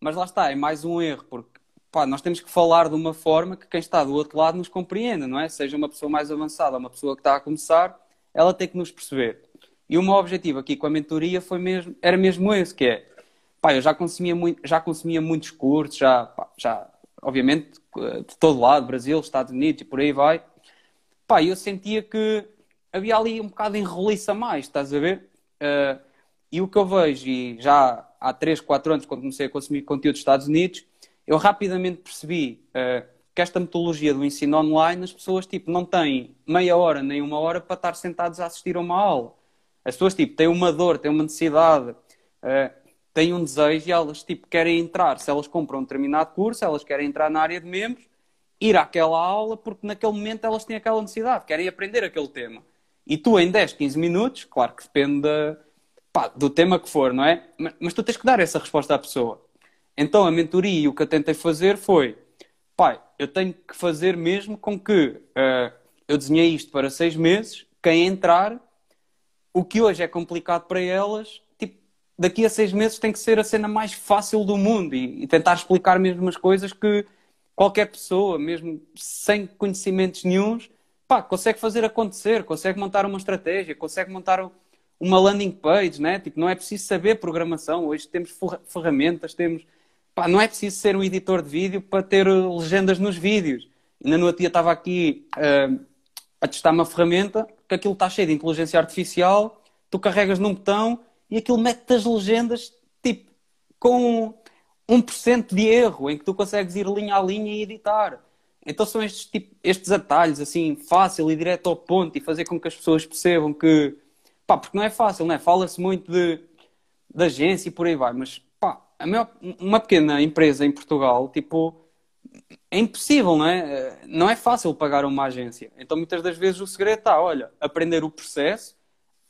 Mas lá está, é mais um erro, porque pá, nós temos que falar de uma forma que quem está do outro lado nos compreenda, não é? Seja uma pessoa mais avançada, uma pessoa que está a começar, ela tem que nos perceber. E o meu objetivo aqui com a mentoria foi mesmo, era mesmo esse, que é, pá, eu já consumia, muito, já consumia muitos cursos, já, pá, já, obviamente, de todo lado, Brasil, Estados Unidos e por aí vai. Pá, eu sentia que havia ali um bocado de enroliça mais, estás a ver? Uh, e o que eu vejo, e já há 3, 4 anos, quando comecei a consumir conteúdo dos Estados Unidos, eu rapidamente percebi uh, que esta metodologia do ensino online, as pessoas tipo, não têm meia hora nem uma hora para estar sentados a assistir a uma aula. As pessoas tipo, têm uma dor, têm uma necessidade, uh, têm um desejo e elas tipo, querem entrar. Se elas compram um determinado curso, elas querem entrar na área de membros, ir àquela aula, porque naquele momento elas têm aquela necessidade, querem aprender aquele tema. E tu, em 10, 15 minutos, claro que depende pá, do tema que for, não é? Mas, mas tu tens que dar essa resposta à pessoa. Então a mentoria e o que eu tentei fazer foi, pai, eu tenho que fazer mesmo com que uh, eu desenhei isto para seis meses, quem entrar o que hoje é complicado para elas, tipo, daqui a seis meses tem que ser a cena mais fácil do mundo e, e tentar explicar mesmo as coisas que qualquer pessoa, mesmo sem conhecimentos nenhums, pá, consegue fazer acontecer, consegue montar uma estratégia, consegue montar uma landing page, né? Tipo, não é preciso saber programação. Hoje temos ferramentas, temos. Pá, não é preciso ser um editor de vídeo para ter legendas nos vídeos. Ainda no dia estava aqui uh, a testar uma ferramenta que aquilo está cheio de inteligência artificial, tu carregas num botão e aquilo mete as legendas, tipo, com 1% de erro, em que tu consegues ir linha a linha e editar. Então são estes, tipo, estes atalhos, assim, fácil e direto ao ponto e fazer com que as pessoas percebam que, pá, porque não é fácil, não é? Fala-se muito de, de agência e por aí vai, mas, maior, uma pequena empresa em Portugal, tipo, é impossível, não é? Não é fácil pagar uma agência. Então muitas das vezes o segredo está, olha, aprender o processo,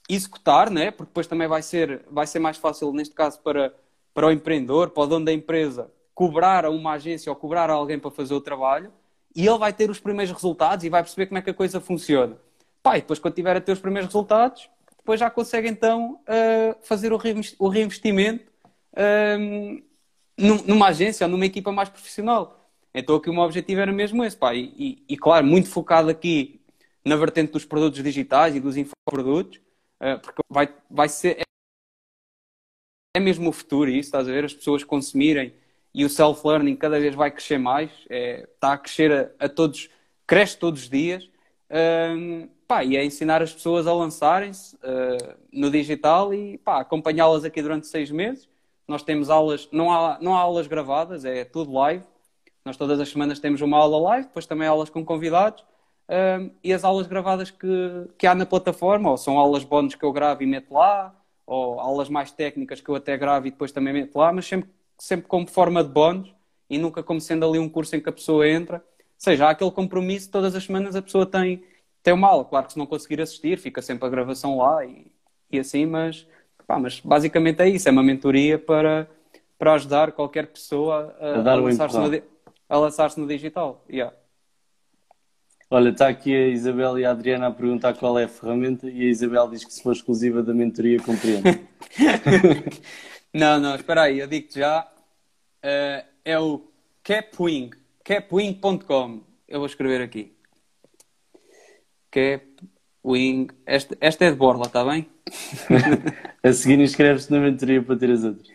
executar, né? Porque depois também vai ser, vai ser mais fácil, neste caso, para, para o empreendedor, para o dono da empresa, cobrar a uma agência ou cobrar a alguém para fazer o trabalho e ele vai ter os primeiros resultados e vai perceber como é que a coisa funciona. E depois quando tiver a ter os primeiros resultados, depois já consegue então uh, fazer o reinvestimento numa agência ou numa equipa mais profissional. Então aqui o meu objetivo era mesmo esse, pá, e, e, e claro, muito focado aqui na vertente dos produtos digitais e dos infoprodutos, uh, porque vai, vai ser... É, é mesmo o futuro isso, estás a ver? As pessoas consumirem e o self-learning cada vez vai crescer mais, é, está a crescer a, a, todos, cresce todos os dias, um, pá, e é ensinar as pessoas a lançarem-se uh, no digital e acompanhá-las aqui durante seis meses. Nós temos aulas, não há, não há aulas gravadas, é tudo live. Nós todas as semanas temos uma aula live, depois também aulas com convidados. Um, e as aulas gravadas que, que há na plataforma, ou são aulas bónus que eu gravo e meto lá, ou aulas mais técnicas que eu até gravo e depois também meto lá, mas sempre sempre como forma de bónus e nunca como sendo ali um curso em que a pessoa entra. Ou seja, há aquele compromisso, todas as semanas a pessoa tem, tem uma aula. Claro que se não conseguir assistir, fica sempre a gravação lá e, e assim, mas, pá, mas basicamente é isso, é uma mentoria para, para ajudar qualquer pessoa a, a, a lançar-se no, lançar no, digital. Yeah. Olha, está aqui a Isabel e a Adriana a perguntar qual é a ferramenta e a Isabel diz que se for exclusiva da mentoria compreende. não, não, espera aí, eu digo-te já, uh, é o Capwing, capwing.com. Eu vou escrever aqui. Capwing. Esta, esta é de borla, está bem? a seguir inscreves-te na mentoria para ter as outras.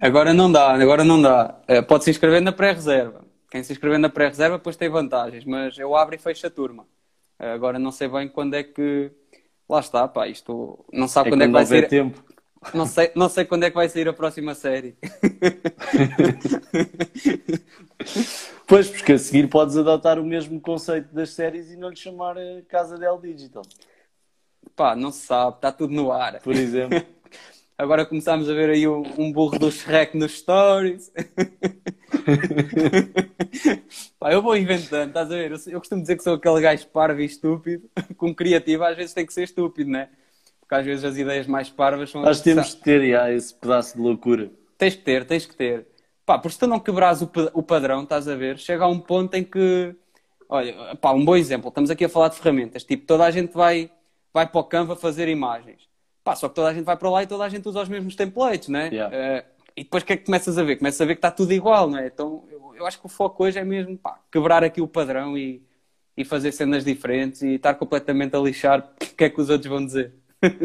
Agora não dá, agora não dá. Uh, pode se inscrever na pré-reserva. Quem se inscrever na pré-reserva depois tem vantagens, mas eu abro e fecho a turma. Uh, agora não sei bem quando é que. Lá está, pá, isto não sabe é quando, quando é que vai ser. tempo. Não sei, não sei quando é que vai sair a próxima série. pois, porque a seguir podes adotar o mesmo conceito das séries e não lhe chamar Casa del Digital. Pá, não se sabe, está tudo no ar. Por exemplo. Agora começámos a ver aí um, burro do Shrek nos stories. Pá, eu vou inventando, estás a ver? Eu, eu costumo dizer que sou aquele gajo parvo e estúpido. Com criativo, às vezes tem que ser estúpido, não é? Porque às vezes as ideias mais parvas são. Nós temos de ter já, esse pedaço de loucura. Tens que ter, tens que ter. Pá, porque se tu não quebrares o, o padrão, estás a ver, chega a um ponto em que. Olha, pá, um bom exemplo, estamos aqui a falar de ferramentas, tipo, toda a gente vai, vai para o Canva fazer imagens. Pá, só que toda a gente vai para lá e toda a gente usa os mesmos templates, né? Yeah. Uh, e depois o que é que começas a ver? Começas a ver que está tudo igual, não é? Então eu, eu acho que o foco hoje é mesmo pá, quebrar aqui o padrão e, e fazer cenas diferentes e estar completamente a lixar o que é que os outros vão dizer.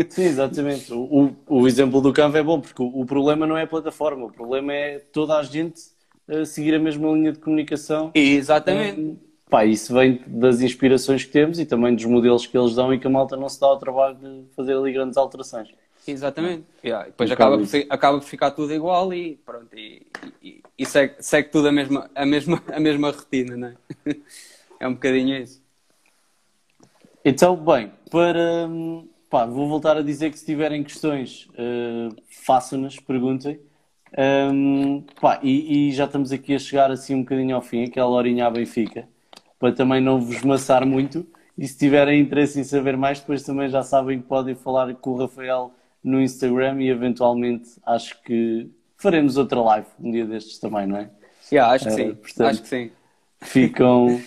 Sim, exatamente. O, o, exemplo do Canva é bom, porque o, o, problema não é a plataforma, o problema é toda a gente a seguir a mesma linha de comunicação. Exatamente. Um, pá, isso vem das inspirações que temos e também dos modelos que eles dão e que a malta não se dá ao trabalho de fazer ali grandes alterações. Exatamente. Yeah. Depois acaba por, acaba por ficar tudo igual e pronto, e, e, e segue, segue, tudo a mesma, a, mesma, a mesma rotina, não é? É um bocadinho isso. Então, bem, para, hum, Pá, vou voltar a dizer que se tiverem questões, uh, façam-nas, perguntem. Um, pá, e, e, já estamos aqui a chegar assim um bocadinho ao fim, aquela horinha à Benfica, para também não vos maçar muito. E se tiverem interesse em saber mais, depois também já sabem que podem falar com o Rafael no Instagram e eventualmente acho que faremos outra live um dia destes também, não é? Yeah, acho que uh, sim. Portanto, acho que sim. Ficam,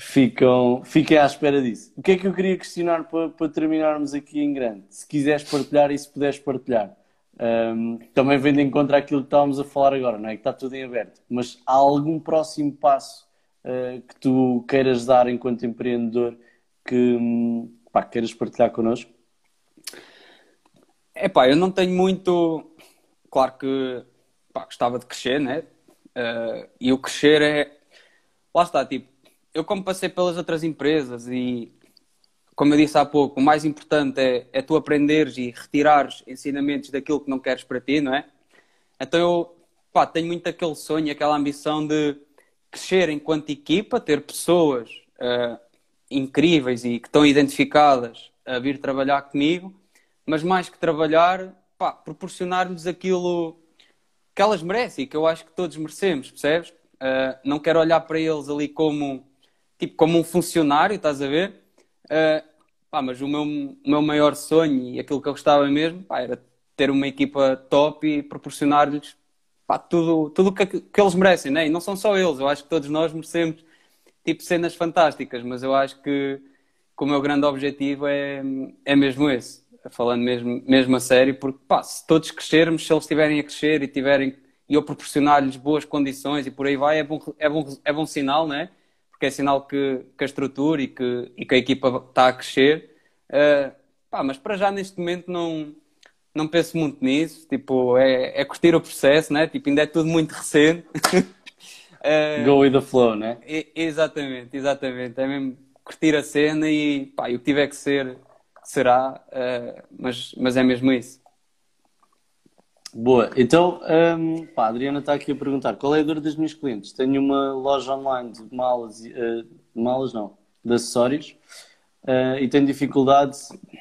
ficam, fiquem à espera disso. O que é que eu queria questionar para, para terminarmos aqui em grande? Se quiseres partilhar e se puderes partilhar. Um, também vem de encontro àquilo que estávamos a falar agora, não é? Que está tudo em aberto. Mas há algum próximo passo uh, que tu queiras dar enquanto empreendedor que pá, queiras partilhar connosco? É pá, eu não tenho muito. Claro que pá, gostava de crescer, né? Uh, e o crescer é. Lá está, tipo, eu como passei pelas outras empresas e como eu disse há pouco, o mais importante é, é tu aprenderes e retirares ensinamentos daquilo que não queres para ti, não é? Então eu pá, tenho muito aquele sonho, aquela ambição de crescer enquanto equipa, ter pessoas uh, incríveis e que estão identificadas a vir trabalhar comigo, mas mais que trabalhar, proporcionar-lhes aquilo que elas merecem que eu acho que todos merecemos, percebes? Uh, não quero olhar para eles ali como tipo como um funcionário, estás a ver? Uh, pá, mas o meu, meu maior sonho e aquilo que eu gostava mesmo pá, era ter uma equipa top e proporcionar-lhes tudo tudo que, que eles merecem, né? e não são só eles, eu acho que todos nós merecemos tipo cenas fantásticas, mas eu acho que, que o meu grande objetivo é, é mesmo esse, falando mesmo, mesmo a sério, porque pá, se todos crescermos, se eles estiverem a crescer e tiverem e eu proporcionar-lhes boas condições e por aí vai, é bom, é bom, é bom sinal, né? Porque é sinal que, que a estrutura e que, e que a equipa está a crescer. Uh, pá, mas para já neste momento não, não penso muito nisso. Tipo, é, é curtir o processo, né? Tipo, ainda é tudo muito recente. uh, Go with the flow, né? exatamente, exatamente. É mesmo curtir a cena e pá, o que tiver que ser, será. Uh, mas, mas é mesmo isso. Boa, então um, pá, a Adriana está aqui a perguntar qual é a dor das minhas clientes? Tenho uma loja online de malas, uh, malas não, de acessórios uh, e tenho dificuldade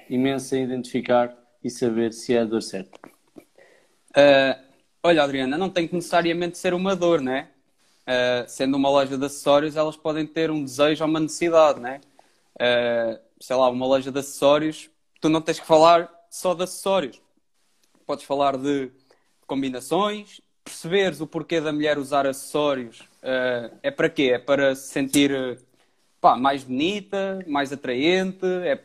imensa em identificar e saber se é a dor certa. Uh, olha, Adriana, não tem que necessariamente ser uma dor, né? Uh, sendo uma loja de acessórios, elas podem ter um desejo ou uma necessidade, né? sei lá, uma loja de acessórios, tu não tens que falar só de acessórios. Podes falar de combinações, perceberes o porquê da mulher usar acessórios uh, é para quê? É para se sentir pá, mais bonita, mais atraente, é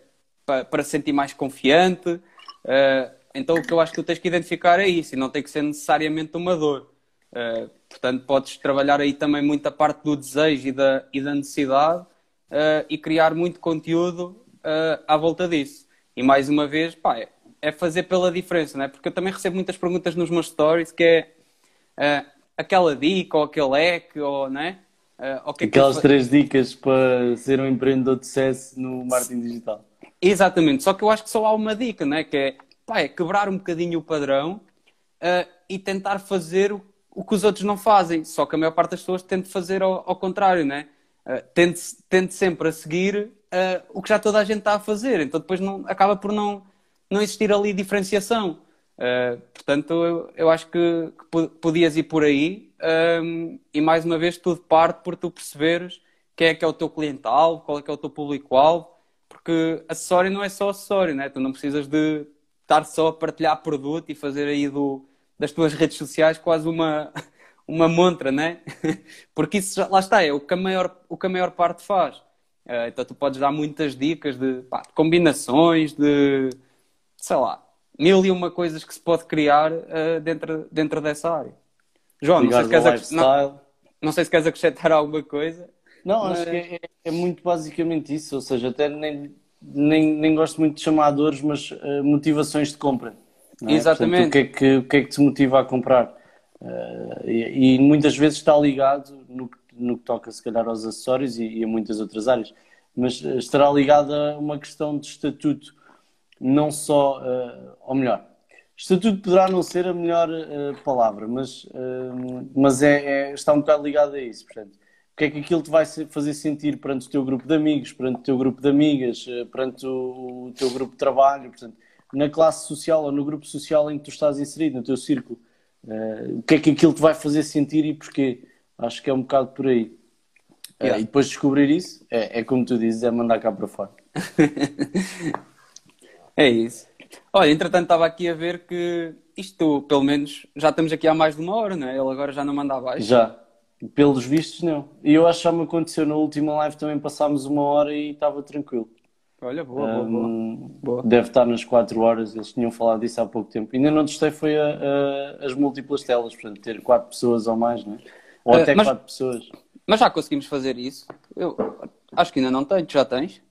para, se sentir mais confiante. Uh, então o que eu acho que tu tens que identificar é isso e não tem que ser necessariamente uma dor. Uh, portanto, podes trabalhar aí também muita parte do desejo e da, e da necessidade e criar muito conteúdo à volta disso. E mais uma vez, pá, é, fazer pela diferença, não é? Porque eu também recebo muitas perguntas nos meus stories que é uh, aquela dica ou aquele leque, ou, não é? Uh, que Aquelas que três dicas para ser um empreendedor de sucesso no marketing digital. Exatamente, só que eu acho que só há uma dica, não é? Que é, pá, é quebrar um bocadinho o padrão uh, e tentar fazer o, o, que os outros não fazem. Só que a maior parte das pessoas tende fazer ao, ao contrário, não é? Uh, tende, tende sempre a seguir uh, o que já toda a gente está a fazer. Então depois não, acaba por não não existir ali diferenciação. Uh, portanto, eu, eu, acho que, que, podias ir por aí um, e mais uma vez tudo parte por tu perceberes quem é que é o teu cliente-alvo, qual é que é o teu público-alvo, porque acessório não é só acessório, né? tu não precisas de estar só a partilhar produto e fazer aí do, das tuas redes sociais quase uma, uma montra, né? porque isso já, lá está, é o que a maior, o que a maior parte faz. Uh, então tu podes dar muitas dicas de, pá, de combinações, de sei lá, mil e uma coisas que se pode criar uh, dentro, dentro dessa área. João, não sei, se queres não, não sei se queres acrescentar alguma coisa. Não, mas... acho que é, é, muito basicamente isso, ou seja, até nem, nem, nem gosto muito de chamar dores, mas uh, motivações de compra. É? Exatamente. Portanto, o, que é que, o que é que te motiva a comprar? Uh, e, e, muitas vezes está ligado no, no que toca, se calhar, aos acessórios e, e a muitas outras áreas, mas estará ligado a uma questão de estatuto não só, uh, ou melhor, estatuto poderá não ser a melhor uh, palavra, mas, uh, mas é, é, está um bocado ligado a isso. Portanto, o que é que aquilo te vai fazer sentir perante o teu grupo de amigos, perante o teu grupo de amigas, perante o, o teu grupo de trabalho, portanto, na classe social ou no grupo social em que tu estás inserido, no teu círculo. o que é que aquilo te vai fazer sentir e porquê? Acho que é um bocado por aí. Yeah. e depois descobrir isso, é, é como tu dizes, é mandar cá para fora. É isso. Olha, entretanto estava aqui a ver que isto, pelo menos, já estamos aqui há mais de uma hora, não é? Ele agora já não manda abaixo. Já, Pelos vistos, não. E eu acho que já me aconteceu na última live também passámos uma hora e estava tranquilo. Olha, boa, boa, boa. Um, Boa. Deve estar nas 4 horas, eles tinham falado disso há pouco tempo. Ainda não testei foi a- a- as múltiplas telas, portanto, ter 4 pessoas ou mais, não é? Ou Eh, até mas- 4 pessoas. Mas já conseguimos fazer isso? Eu acho que ainda não tenho, tu já tens?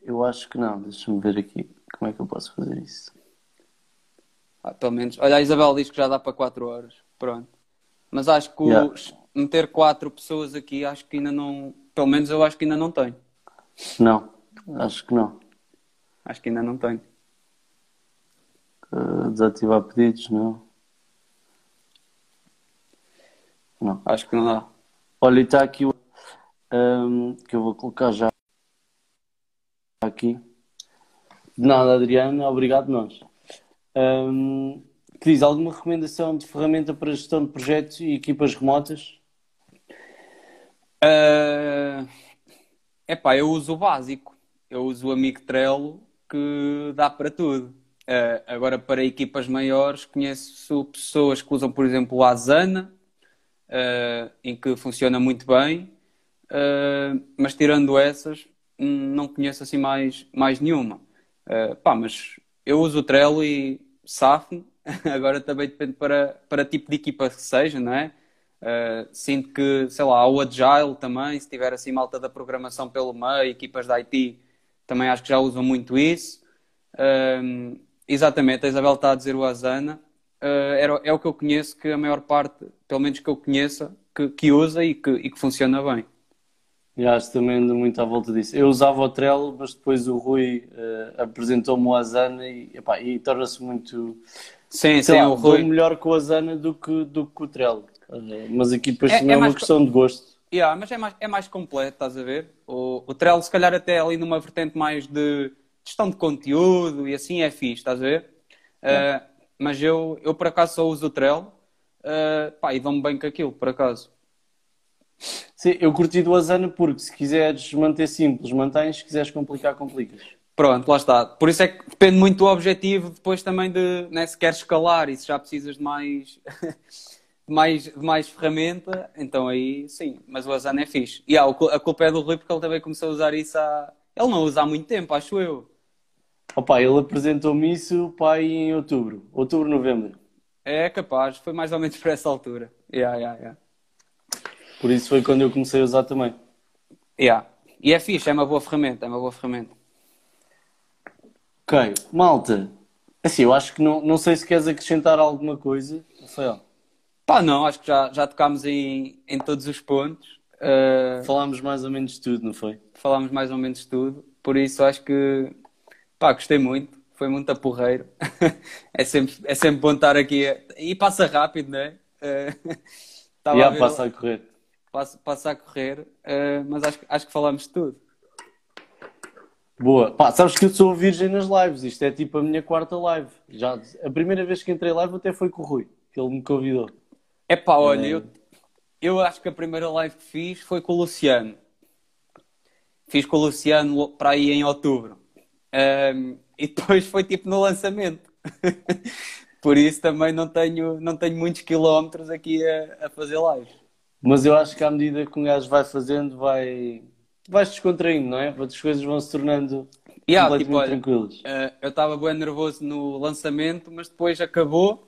Eu acho que não, deixa-me ver aqui como é que eu posso fazer isso. Ah, pelo menos. Olha, a Isabel diz que já dá para 4 horas. Pronto. Mas acho que Yeah. meter 4 pessoas aqui, acho que ainda não. Pelo menos eu acho que ainda não tenho. Não, acho que não. Acho que ainda não tenho. Uh, desativar pedidos, não. Não. Acho que não dá. Olha, está aqui o um, que eu vou colocar já aqui. De nada, Adriana, obrigado nós. Um, diz alguma recomendação de ferramenta para gestão de projetos e equipas remotas? É epá, eu uso o básico. Eu uso o amigo Trello que dá para tudo. Ah, agora, para equipas maiores, conheço pessoas que usam, por exemplo, o Asana, ah, em que funciona muito bem, Ah, mas tirando essas, hum, não conheço assim mais, mais nenhuma. Ah, pá, mas eu uso o Trello e safo Agora também depende para, para tipo de equipa que seja, não é? Uh, sinto que, sei lá, o Agile também, se tiver assim malta da programação pelo meio, equipas da IT, também acho que já usam muito isso. Um, exatamente, a Isabel está a dizer o Asana. Uh, era, é o que eu conheço que a maior parte, pelo menos que eu conheça, que, que usa e que, e que funciona bem. E acho que também ando muito à volta disso. Eu usava o Trello, mas depois o Rui uh, apresentou-me o Asana e, epá, e torna-se muito. Sim, sim, lá, o Rui. melhor com o Asana do que, do que com o Trello. Uh, mas aqui depois É- também é é, uma questão de gosto. Yeah, mas é mais, é mais completo, estás a ver? O, o Trello, se calhar, até ali numa vertente mais de gestão de conteúdo e assim é fixe, estás a ver? Uh, mas eu, eu, por acaso, só uso o Trello uh, pá, e dou-me bem com aquilo, por acaso. Sim, eu curti do Asana porque se quiseres manter simples, mantens, se quiseres complicar, complicas. Pronto, lá está. Por isso é que depende muito do objetivo depois também de né, se queres escalar e se já precisas de mais, de mais, de mais ferramenta, então aí sim, mas o Asana é fixe. E ah, a culpa é do Rui porque ele também começou a usar isso há. Ele não usa há muito tempo, acho eu. Opa, ele apresentou-me isso pai em outubro, outubro, novembro. É capaz, foi mais ou menos por essa altura. Yeah, yeah, yeah. Por isso foi quando eu comecei a usar também. Yeah. E é fixe, é uma boa ferramenta, é uma boa ferramenta. Ok, malta. Assim, eu acho que não, não sei se queres acrescentar alguma coisa, Rafael. Pá, não, acho que já, já tocámos em, em todos os pontos. Uh, Falámos mais ou menos de tudo, não foi? falámos mais ou menos tudo. Por isso acho que pá, gostei muito. Foi muito aporreiro. é, sempre, é sempre bom estar aqui. E passa rápido, não é? Estava a a ver- passa a correr. Passa, passa a correr, eh, mas acho, que- acho que falámos de tudo. Boa. Pá, sabes que eu sou virgem nas lives. Isto é tipo a minha quarta live. Já, a primeira vez que entrei live até foi com o Rui, que ele me convidou. É pá, olha, eu, eu acho que a primeira live que fiz foi com o Luciano. Fiz com o Luciano para aí em outubro. Ahm, e depois foi tipo no lançamento. Por isso também não tenho, não tenho muitos quilómetros aqui a, a fazer live. Mas eu acho que à medida que um gajo vai fazendo, vai, vais descontraindo, não é? As coisas vão se tornando Yeah, completamente tipo, olha, tranquilas. Uh, eu estava bem nervoso no lançamento, mas depois acabou.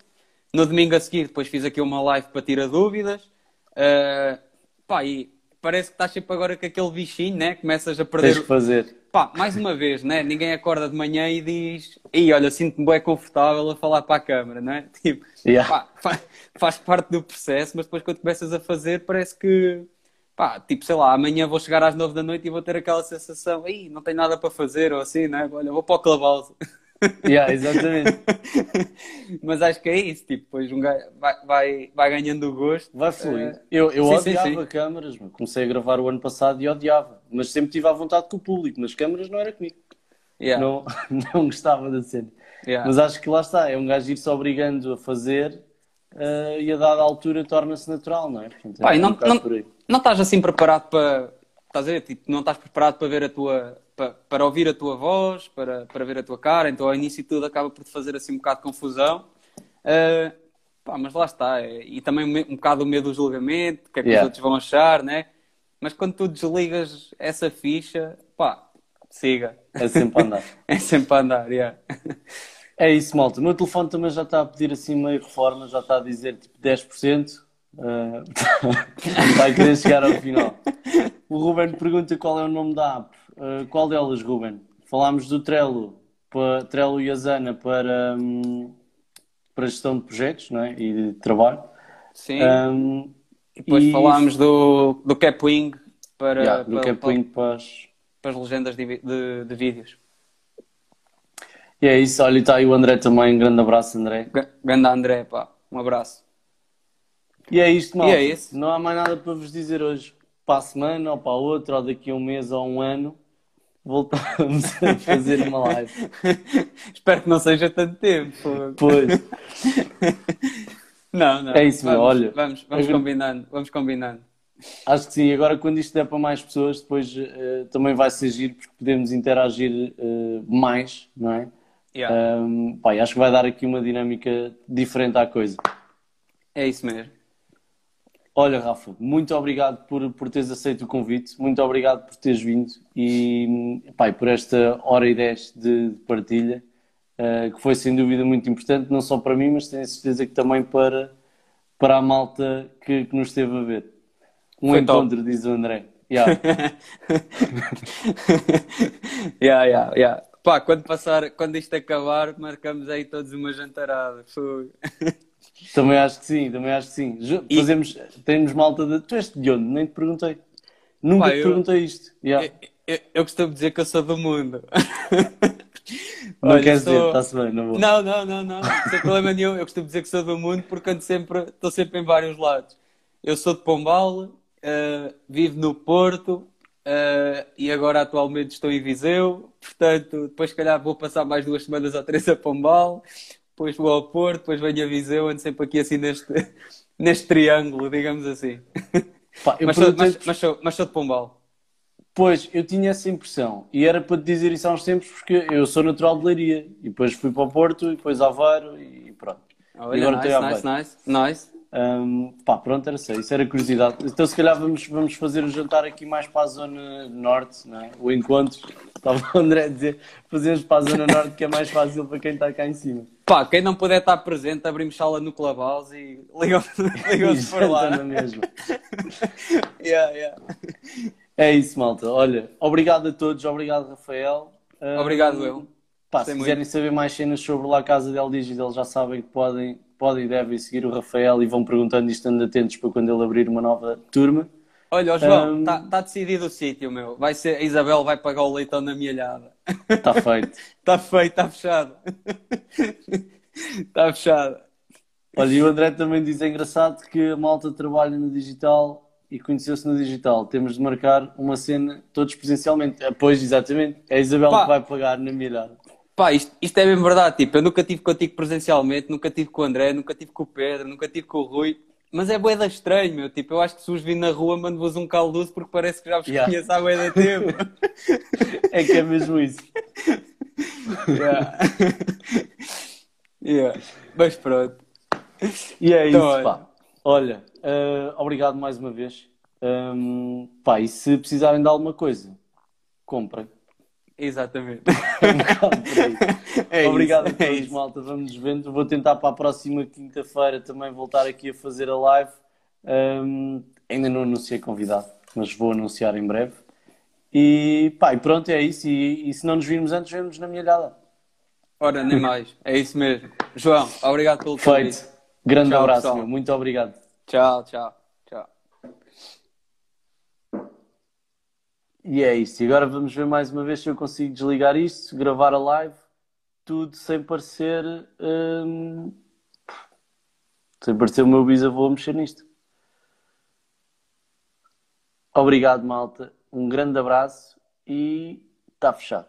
No domingo a seguir, depois fiz aqui uma live para tirar dúvidas. Uh, pá, e parece que estás sempre agora com aquele bichinho, né? Começas a perder. Tens que fazer. Pá, mais uma vez, né? Ninguém acorda de manhã e diz: Ei, olha, sinto-me bem confortável a falar para a câmara, não é? Tipo, Yeah. pá, fa- faz parte do processo, mas depois quando começas a fazer, parece que, pá, tipo, sei lá, amanhã vou chegar às nove da noite e vou ter aquela sensação: Ei, não tenho nada para fazer, ou assim, né? Olha, vou para o clubhouse. Yeah, exatamente. Mas acho que é isso, tipo, depois um gajo vai, vai, vai ganhando o gosto. Vai fluir. Eh, Eu, eu sim, odiava sim. câmaras, meu. comecei a gravar o ano passado e odiava. Mas sempre tive à vontade com o público. Nas câmaras não era comigo. Yeah, Não, não gostava da cena. yeah. Mas acho que lá está, é um gajo ir-se obrigando a fazer eh, e a dada altura torna-se natural, não é? Portanto, é um não, não, não estás assim preparado para. Estás a ver? Tipo, não estás preparado para ver a tua. Para, para ouvir a tua voz, para, para ver a tua cara, então ao início tudo acaba por te fazer assim um bocado de confusão. Ah, pá, mas lá está. é- E também um bocado o medo do julgamento, o que é que Yeah. os outros vão achar, né? Mas quando tu desligas essa ficha, pá, siga. É sempre a andar. É sempre a andar, yeah. É isso, malta. O meu telefone também já está a pedir assim meio reforma, já está a dizer tipo 10%. Uh, vai querer chegar ao final. O Ruben pergunta qual é o nome da app. Uh, qual delas, Ruben? Falámos do Trello, para, Trello e Asana para, hum, para gestão de projetos não é? e de trabalho. Sim. Um, e depois e- falámos do, do Capwing para, Yeah, do para, Capwing para as- para as legendas de, de, de vídeos. E é isso, olha, está aí o André também. Um grande abraço, André. G- Ganda André, pá, um abraço. E é isto, malta. E é isso. Não há mais nada para vos dizer hoje. Para a semana, ou para a outra, ou daqui a um mês ou um ano, voltamos a fazer uma live. Espero que não seja tanto tempo. Pois, Não, não. É isso, vamos, olha. Vamos, vamos combinando, vamos combinando. acho que sim. Agora, quando isto der para mais pessoas, depois eh, também vai ser giro, porque podemos interagir eh, mais, não é? Yeah. Um, pá, acho que vai dar aqui uma dinâmica diferente à coisa. É isso mesmo. Olha, Rafa, muito obrigado por, por teres aceito o convite, muito obrigado por teres vindo e e por esta hora e dez de, de partilha, eh, que foi sem dúvida muito importante, não só para mim, mas tenho a certeza que também para, para a malta que, que nos esteve a ver. Um Foi top. encontro, diz o André. Yeah. yeah, yeah, yeah. Pá, quando, passar, quando isto acabar, marcamos aí todos uma jantarada. Fogo. Também acho que sim, também acho que sim. E- Fazemos, temos malta de. Tu és de onde? Nem te perguntei. Nunca Pá, te eu- perguntei isto. Yeah. Eu, eu- eu costumo dizer que eu sou do mundo. Não Olha, queres sou- dizer, está-se bem, não vou. Não, não, não, não. Sem problema nenhum. Eu costumo dizer que sou do mundo porque ando sempre, estou sempre em vários lados. Eu sou de Pombal, eh, vivo no Porto eh, e agora atualmente estou em Viseu. Portanto, depois se calhar vou passar mais duas semanas ou três a Pombal, depois vou ao Porto, depois venho a Viseu, ando sempre aqui assim neste, neste triângulo, digamos assim. Pá, eu Mas sou, mas, mas sou, mas sou de Pombal. Pois, eu tinha essa impressão. E era para te dizer isso há uns tempos, porque eu sou natural de Leiria. E depois fui para o Porto, e depois Aveiro, e pronto. e Olha, agora nice, nice, nice, nice. Hum, pá, pronto, era só. Isso era curiosidade. Então, se calhar, vamos, vamos fazer o jantar aqui mais para a zona norte, não é? O encontro. Estava o André a dizer, fazemos para a zona norte, que é mais fácil para quem está cá em cima. Pá, quem não puder estar presente, abrimos sala no Clubhouse e ligam- ligam-se Isso, por lá. na mesma. Yeah, yeah. É isso, malta. Olha, obrigado a todos, obrigado, Rafael. Obrigado, eu. Pá, se muito. quiserem saber mais cenas sobre lá a Casa del Digital, já sabem que podem, podem e devem seguir o Rafael e vão perguntando e estando atentos para quando ele abrir uma nova turma. Olha, João, Um, está tá decidido o sítio, meu. Vai ser, a Isabel vai pagar o leitão na mielhada. Está feito. Está feito, está fechado. Está fechado. Olha, e o André também diz: é engraçado que a malta trabalha no digital e conheceu-se no digital. Temos de marcar uma cena todos presencialmente. Pois, exatamente. É a Isabel Pá. que vai pagar na milhada. Pá, isto, isto é bem verdade. Tipo, eu nunca tive contigo presencialmente, nunca tive com o André, nunca tive com o Pedro, nunca tive com o Rui. Mas é boeda estranho, meu. Tipo, eu acho que se vos vir na rua, mando-vos um caldoso porque parece que já vos Yeah. conheço há boeda tempo. É que é mesmo isso. Yeah. Yeah. Mas pronto. E é Então, isso, olha. pá. Olha, ah, obrigado mais uma vez. Ahm, pá, e se precisarem de alguma coisa, comprem. Exatamente. Um bocado por aí. É isso, Obrigado a é todos, isso. malta. Vamos nos vendo. Vou tentar para a próxima quinta-feira também voltar aqui a fazer a live. Ahm, ainda não anunciei convidado, mas vou anunciar em breve. E pá, e pronto, é isso. E, e se não nos virmos antes, vemos na minha olhada. Ora, nem mais. É isso mesmo. João, obrigado pelo convite. Feito. Grande Tchau, abraço. Muito obrigado. Tchau, tchau. E é isso. E agora vamos ver mais uma vez se eu consigo desligar isto, gravar a live, tudo sem parecer. hum, sem parecer o meu bisavô a mexer nisto. Obrigado, malta. Um grande abraço e está fechado.